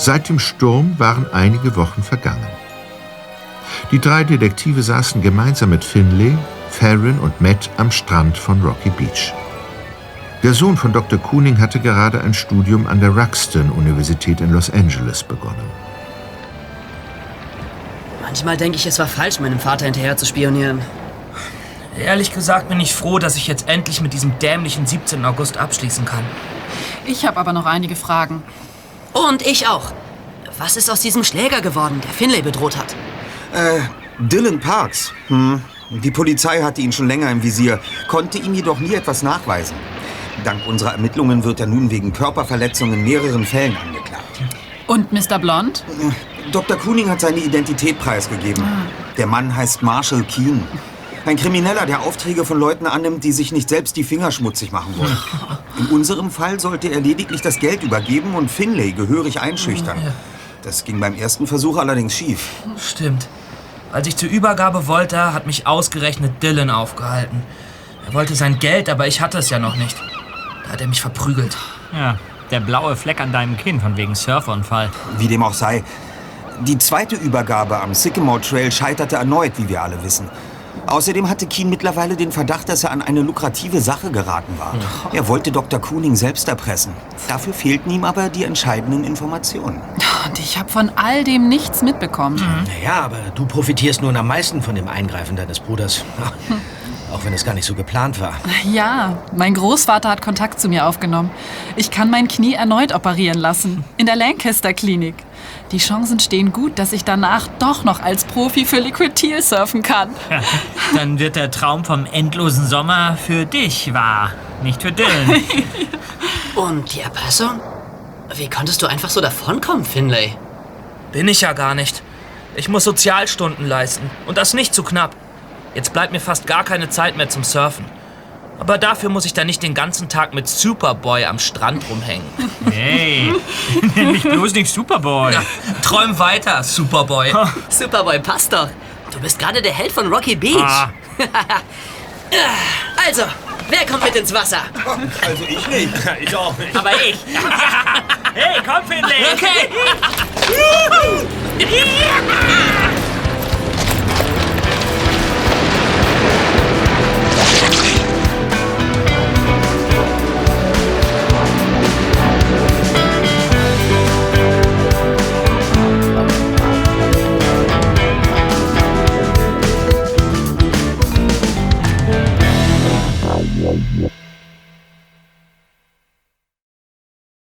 Seit dem Sturm waren einige Wochen vergangen. Die drei Detektive saßen gemeinsam mit Finlay, Farron und Matt am Strand von Rocky Beach. Der Sohn von Dr. Cooning hatte gerade ein Studium an der Ruxton-Universität in Los Angeles begonnen. Manchmal denke ich, es war falsch, meinem Vater hinterher zu spionieren. Ehrlich gesagt bin ich froh, dass ich jetzt endlich mit diesem dämlichen 17. August abschließen kann. Ich habe aber noch einige Fragen. Und ich auch. Was ist aus diesem Schläger geworden, der Finlay bedroht hat? Äh, Dylan Parks. Hm. Die Polizei hatte ihn schon länger im Visier, konnte ihm jedoch nie etwas nachweisen. Dank unserer Ermittlungen wird er nun wegen Körperverletzung in mehreren Fällen angeklagt. Und Mr. Blond? Dr. Cooning hat seine Identität preisgegeben. Der Mann heißt Marshall Keen. Ein Krimineller, der Aufträge von Leuten annimmt, die sich nicht selbst die Finger schmutzig machen wollen. In unserem Fall sollte er lediglich das Geld übergeben und Finlay gehörig einschüchtern. Das ging beim ersten Versuch allerdings schief. Stimmt. Als ich zur Übergabe wollte, hat mich ausgerechnet Dylan aufgehalten. Er wollte sein Geld, aber ich hatte es ja noch nicht. Da hat er mich verprügelt. Ja, der blaue Fleck an deinem Kinn von wegen Surferunfall. Wie dem auch sei. Die zweite Übergabe am Sycamore Trail scheiterte erneut, wie wir alle wissen. Außerdem hatte Keen mittlerweile den Verdacht, dass er an eine lukrative Sache geraten war. Er wollte Dr. Cooning selbst erpressen. Dafür fehlten ihm aber die entscheidenden Informationen. Und ich habe von all dem nichts mitbekommen. Naja, aber du profitierst nun am meisten von dem Eingreifen deines Bruders. Auch wenn es gar nicht so geplant war. Ja, mein Großvater hat Kontakt zu mir aufgenommen. Ich kann mein Knie erneut operieren lassen. In der Lancaster Klinik. Die Chancen stehen gut, dass ich danach doch noch als Profi für Liquidil surfen kann. Dann wird der Traum vom endlosen Sommer für dich wahr, nicht für Dylan. Und die Erpressung? Wie konntest du einfach so davonkommen, Finlay? Bin ich ja gar nicht. Ich muss Sozialstunden leisten. Und das nicht zu knapp. Jetzt bleibt mir fast gar keine Zeit mehr zum Surfen. Aber dafür muss ich dann nicht den ganzen Tag mit Superboy am Strand rumhängen. Hey, nenn mich bloß nicht Superboy. Ja, träum weiter, Superboy. Superboy, passt doch. Du bist gerade der Held von Rocky Beach. Ah. also, wer kommt mit ins Wasser? Also ich nicht. Ich auch nicht. Aber ich. hey, komm, Finlay. Okay. Radio.